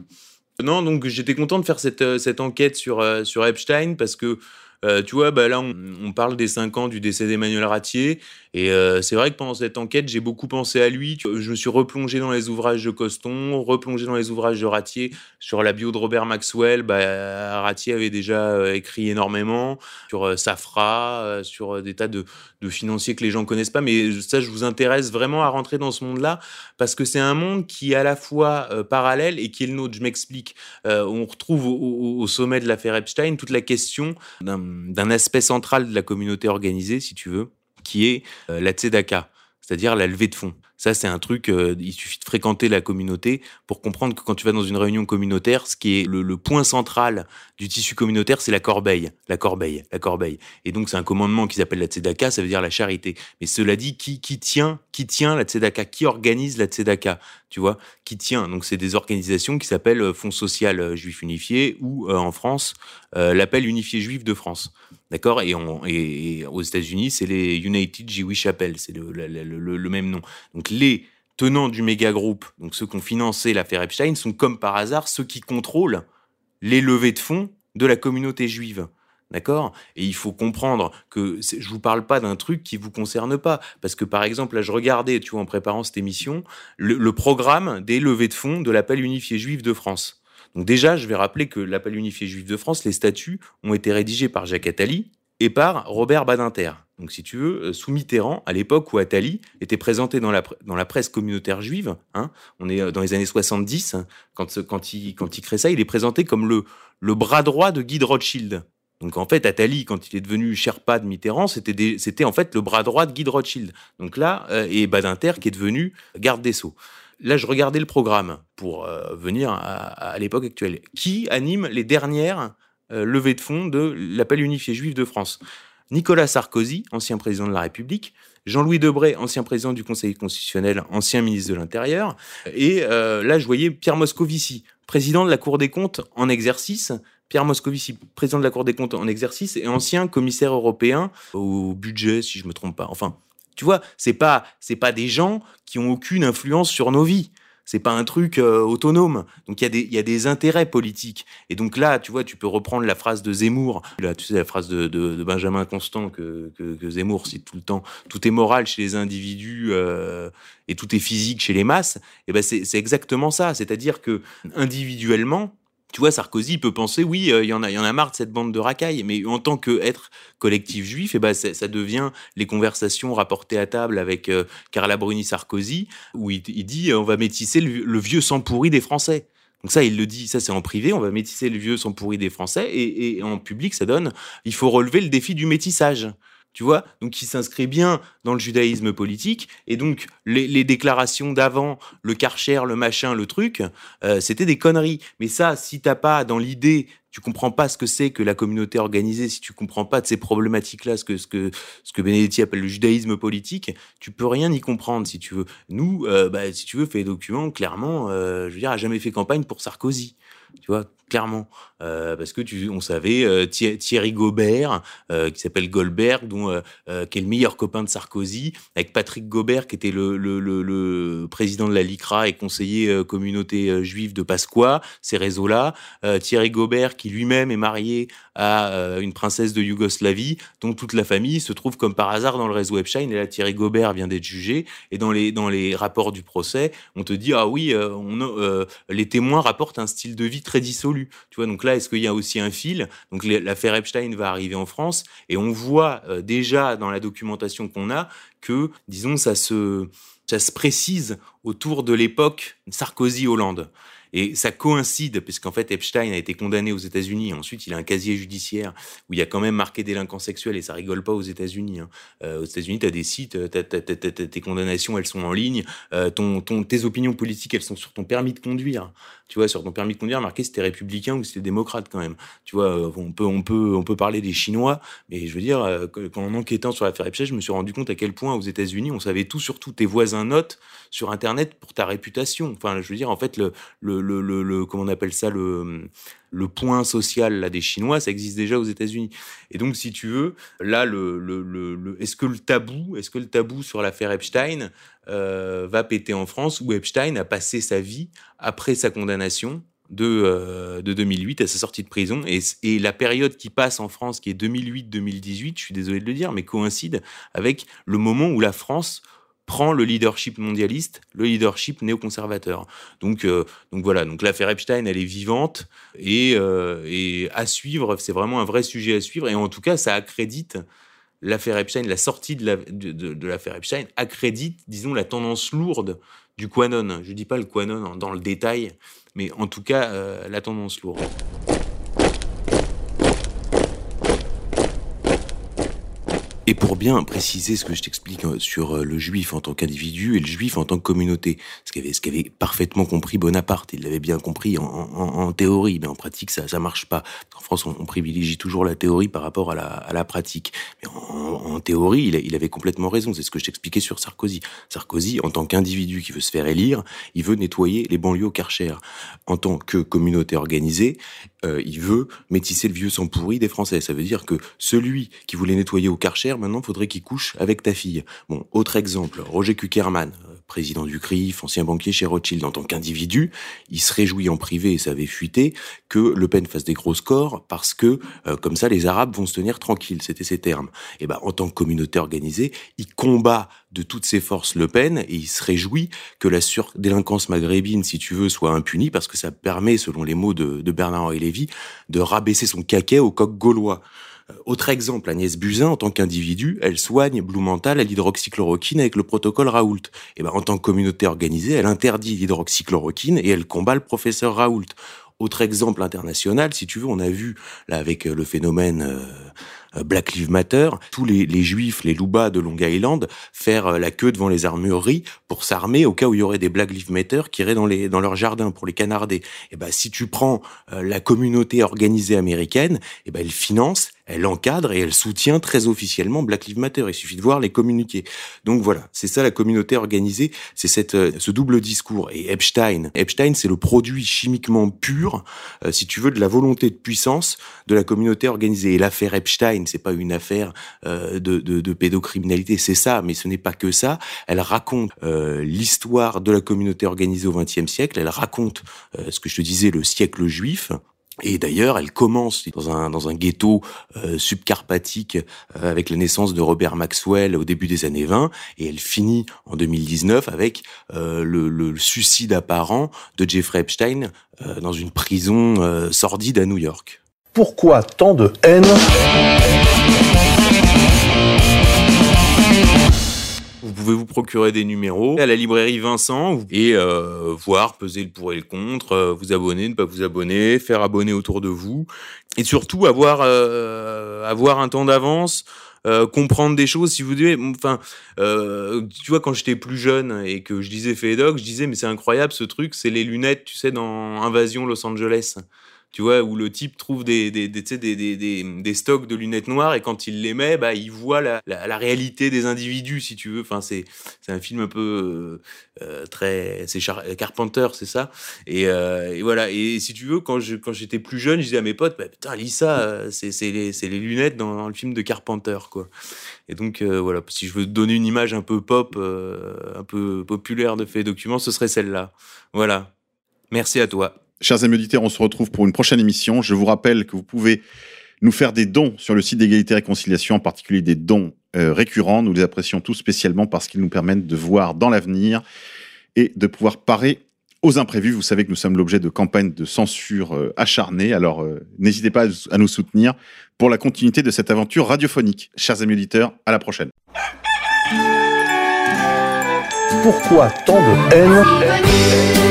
Non, donc j'étais content de faire cette, euh, cette enquête sur, sur Epstein parce que, euh, tu vois, bah là, on, parle des cinq ans du décès d'Emmanuel Ratier. Et euh, c'est vrai que pendant cette enquête, j'ai beaucoup pensé à lui. Je me suis replongé dans les ouvrages de Coston, replongé dans les ouvrages de Ratier. Sur la bio de Robert Maxwell, bah, Ratier avait déjà euh, écrit énormément. Sur Safra, sur des tas de, financiers que les gens connaissent pas. Mais ça, je vous intéresse vraiment à rentrer dans ce monde-là parce que c'est un monde qui est à la fois parallèle et qui est le nôtre. Je m'explique. On retrouve au- au sommet de l'affaire Epstein toute la question d'un d'un aspect central de la communauté organisée, si tu veux, qui est euh, la tzedaka, c'est-à-dire la levée de fonds. Ça, c'est un truc, euh, il suffit de fréquenter la communauté pour comprendre que quand tu vas dans une réunion communautaire, ce qui est le, point central du tissu communautaire, c'est la corbeille, la corbeille, la corbeille. Et donc, c'est un commandement qui s'appelle la tzedaka, ça veut dire la charité. Mais cela dit, qui, qui tient, qui tient la tzedaka, qui organise la tzedaka, tu vois, qui tient? Donc, c'est des organisations qui s'appellent euh, Fonds social euh, juif unifié ou en France, l'appel unifié juif de France. D'accord? Et, aux États-Unis, c'est les United Jewish Appel, c'est le, même nom. Les tenants du méga groupe, donc ceux qui ont financé l'affaire Epstein, sont comme par hasard ceux qui contrôlent les levées de fonds de la communauté juive. D'accord? Et il faut comprendre que je vous parle pas d'un truc qui vous concerne pas. Parce que par exemple, là, je regardais, tu vois, en préparant cette émission, le, le programme des levées de fonds de l'appel unifié juif de France. Donc déjà, je vais rappeler que l'appel unifié juif de France, les statuts ont été rédigés par Jacques Attali et par Robert Badinter. Donc si tu veux, euh, sous Mitterrand, à l'époque où Attali était présenté dans la, dans la presse communautaire juive, hein, on est euh, dans les années 70, hein, quand, quand, il, quand il crée ça, il est présenté comme le, le bras droit de Guy de Rothschild. Donc en fait, Attali, quand il est devenu Sherpa de Mitterrand, c'était en fait le bras droit de Guy de Rothschild. Donc là, euh, et Badinter qui est devenu garde des Sceaux. Là, je regardais le programme pour euh, venir à, à l'époque actuelle. Qui anime les dernières levées de fonds de l'appel unifié juif de France? Nicolas Sarkozy, ancien président de la République, Jean-Louis Debré, ancien président du Conseil constitutionnel, ancien ministre de l'Intérieur, et euh, là, je voyais Pierre Moscovici, président de la Cour des comptes en exercice, Pierre Moscovici, président de la Cour des comptes en exercice et ancien commissaire européen au budget, si je me trompe pas. Enfin, tu vois, c'est pas c'est pas des gens qui ont aucune influence sur nos vies. C'est pas un truc euh, autonome. Donc il y a des intérêts politiques. Et donc là, tu vois, tu peux reprendre la phrase de Zemmour, tu sais la phrase de, Benjamin Constant que, Zemmour cite tout le temps. Tout est moral chez les individus euh, et tout est physique chez les masses. Et ben c'est c'est exactement ça. C'est-à-dire que individuellement tu vois, Sarkozy peut penser, oui, euh, il y en a, il y en a marre de cette bande de racailles, mais en tant que être collectif juif, et ben ça, devient les conversations rapportées à table avec euh, Carla Bruni Sarkozy, où il, dit, euh, on va métisser le, vieux sang pourri des Français. Donc ça, il le dit, ça c'est en privé, on va métisser le vieux sang pourri des Français, et en public, ça donne, il faut relever le défi du métissage. Tu vois, donc il s'inscrit bien dans le judaïsme politique, et donc les, déclarations d'avant, le karcher, le machin, le truc, euh, c'était des conneries. Mais ça, si t'as pas dans l'idée, tu comprends pas ce que c'est que la communauté organisée, si tu comprends pas de ces problématiques-là, ce que Benedetti appelle le judaïsme politique, tu peux rien y comprendre si tu veux. Nous, euh, bah, si tu veux, fait document clairement, euh, je veux dire, a jamais fait campagne pour Sarkozy, tu vois, clairement, euh, parce que tu, on savait euh, Thi- Thierry Gobert, euh, qui s'appelle Goldberg, dont qui est le meilleur copain de Sarkozy, avec Patrick Gobert, qui était le, le, le, président de la LICRA et conseiller communauté juive de Pasqua, ces réseaux-là. Thierry Gobert, qui lui-même est marié à une princesse de Yougoslavie, dont toute la famille se trouve comme par hasard dans le réseau Epstein. Et là, Thierry Gobert vient d'être jugé. Et dans les, dans les rapports du procès, on te dit, ah oui, les témoins rapportent un style de vie très dissolu. Tu vois, donc là, est-ce qu'il y a aussi un fil? Donc l'affaire Epstein va arriver en France et on voit euh, déjà dans la documentation qu'on a que, disons, ça se, ça se précise autour de l'époque Sarkozy-Hollande. Et ça coïncide, puisqu'en fait, Epstein a été condamné aux États-Unis. Ensuite, il a un casier judiciaire où il y a quand même marqué délinquant sexuel et ça rigole pas aux États-Unis. Hein. Euh, aux États-Unis, tu as des sites, tes condamnations, elles sont en ligne. Euh, ton, ton, tes opinions politiques, elles sont sur ton permis de conduire. Tu vois, sur ton permis de conduire, marqué si t'es républicain ou si t'es démocrate quand même. Tu vois, euh, on peut, on peut, on peut parler des Chinois, mais je veux dire, euh, quand en enquêtant sur l'affaire Epstein, je me suis rendu compte à quel point aux États-Unis, on savait tout sur tout. Tes voisins notes sur Internet pour ta réputation. Enfin, je veux dire, en fait, le, le, le, comment on appelle ça, le, le point social là des Chinois, ça existe déjà aux États-Unis. Et donc, si tu veux, là, le, le, le est-ce que le tabou, est-ce que le tabou sur l'affaire Epstein euh, va péter en France, où Epstein a passé sa vie après sa condamnation de, euh, de 2008 à sa sortie de prison. Et, et, la période qui passe en France, qui est 2008-2018, je suis désolé de le dire, mais coïncide avec le moment où la France prend le leadership mondialiste, le leadership néoconservateur. Donc, euh, donc voilà, donc l'affaire Epstein, elle est vivante et, euh, et à suivre, c'est vraiment un vrai sujet à suivre. Et en tout cas, ça accrédite l'affaire Epstein, la sortie de l'affaire Epstein accrédite, disons, la tendance lourde du Quanon. Je dis pas le Quanon dans le détail, mais en tout cas, euh, la tendance lourde. Et pour bien préciser ce que je t'explique euh, sur euh, le juif en tant qu'individu et le juif en tant que communauté, ce qu'avait parfaitement compris Bonaparte, il l'avait bien compris en, théorie, mais en pratique ça ça marche pas. En France, on, privilégie toujours la théorie par rapport à la, pratique. Mais en, théorie, il, avait complètement raison. C'est ce que je t'expliquais sur Sarkozy. Sarkozy, en tant qu'individu qui veut se faire élire, il veut nettoyer les banlieues au Karcher. En tant que communauté organisée, euh, il veut métisser le vieux sang pourri des Français. Ça veut dire que celui qui voulait nettoyer au Karcher maintenant, faudrait qu'il couche avec ta fille. Bon, autre exemple, Roger Kuckerman, euh, président du CRIF, ancien banquier chez Rothschild en tant qu'individu, il se réjouit en privé et ça avait fuité que Le Pen fasse des gros scores parce que euh, comme ça les Arabes vont se tenir tranquilles, c'était ses termes. Et ben en tant que communauté organisée, il combat de toutes ses forces Le Pen et il se réjouit que la surdélinquance maghrébine, si tu veux, soit impunie parce que ça permet, selon les mots de, de Bernard-Henri Lévy, de rabaisser son caquet au coq gaulois. Autre exemple, Agnès Buzyn, en tant qu'individu, elle soigne Blumenthal à l'hydroxychloroquine avec le protocole Raoult. Et ben, en tant que communauté organisée, elle interdit l'hydroxychloroquine et elle combat le professeur Raoult. Autre exemple international, si tu veux, on a vu là avec le phénomène euh, Black Lives Matter, tous les, les juifs, les loubas de Long Island, faire euh, la queue devant les armureries pour s'armer au cas où il y aurait des Black Lives Matter qui iraient dans, les, dans leur jardin pour les canarder. Et ben, si tu prends euh, la communauté organisée américaine, et ben, elle finance elle encadre et elle soutient très officiellement Black Lives Matter. Il suffit de voir les communiqués. Donc voilà, c'est ça la communauté organisée, c'est cette euh, ce double discours. Et Epstein, Epstein, c'est le produit chimiquement pur, euh, si tu veux, de la volonté de puissance de la communauté organisée. Et l'affaire Epstein, c'est pas une affaire euh, de, de, de, pédocriminalité, c'est ça, mais ce n'est pas que ça. Elle raconte l'histoire de la communauté organisée au XXe siècle. Elle raconte ce que je te disais, le siècle juif. Et d'ailleurs, elle commence dans un, dans un ghetto euh, subcarpatique euh, avec la naissance de Robert Maxwell au début des années 20, et elle finit en 2019 avec euh, le, le, suicide apparent de Jeffrey Epstein euh, dans une prison euh, sordide à New York. Pourquoi tant de haine? Pouvez vous procurer des numéros à la librairie Vincent et euh, voir, peser le pour et le contre, euh, vous abonner, ne pas vous abonner, faire abonner autour de vous, et surtout avoir euh, avoir un temps d'avance. Comprendre des choses si vous dites enfin tu vois quand j'étais plus jeune et que je disais Fedoc je disais mais c'est incroyable ce truc c'est les lunettes tu sais dans Invasion Los Angeles tu vois, où le type trouve des, des, des, des, stocks de lunettes noires et quand il les met, bah, il voit la, réalité des individus, si tu veux. Enfin, c'est, un film un peu euh, euh très. C'est Carpenter, c'est ça. Et, euh, et, voilà. Et si tu veux, quand, je, quand j'étais plus jeune, je disais à mes potes, bah, putain, lis ça, c'est, les, les lunettes dans, le film de Carpenter, quoi. Et donc, voilà, si je veux donner une image un peu pop, un peu populaire de fait document, ce serait celle-là. Voilà. Merci à toi. Chers amis auditeurs, on se retrouve pour une prochaine émission. Je vous rappelle que vous pouvez nous faire des dons sur le site d'égalité et réconciliation, en particulier des dons euh, récurrents. Nous les apprécions tous spécialement parce qu'ils nous permettent de voir dans l'avenir et de pouvoir parer aux imprévus. Vous savez que nous sommes l'objet de campagnes de censure euh, acharnées, alors euh, n'hésitez pas à nous soutenir pour la continuité de cette aventure radiophonique. Chers amis auditeurs, à la prochaine. Pourquoi tant de haine?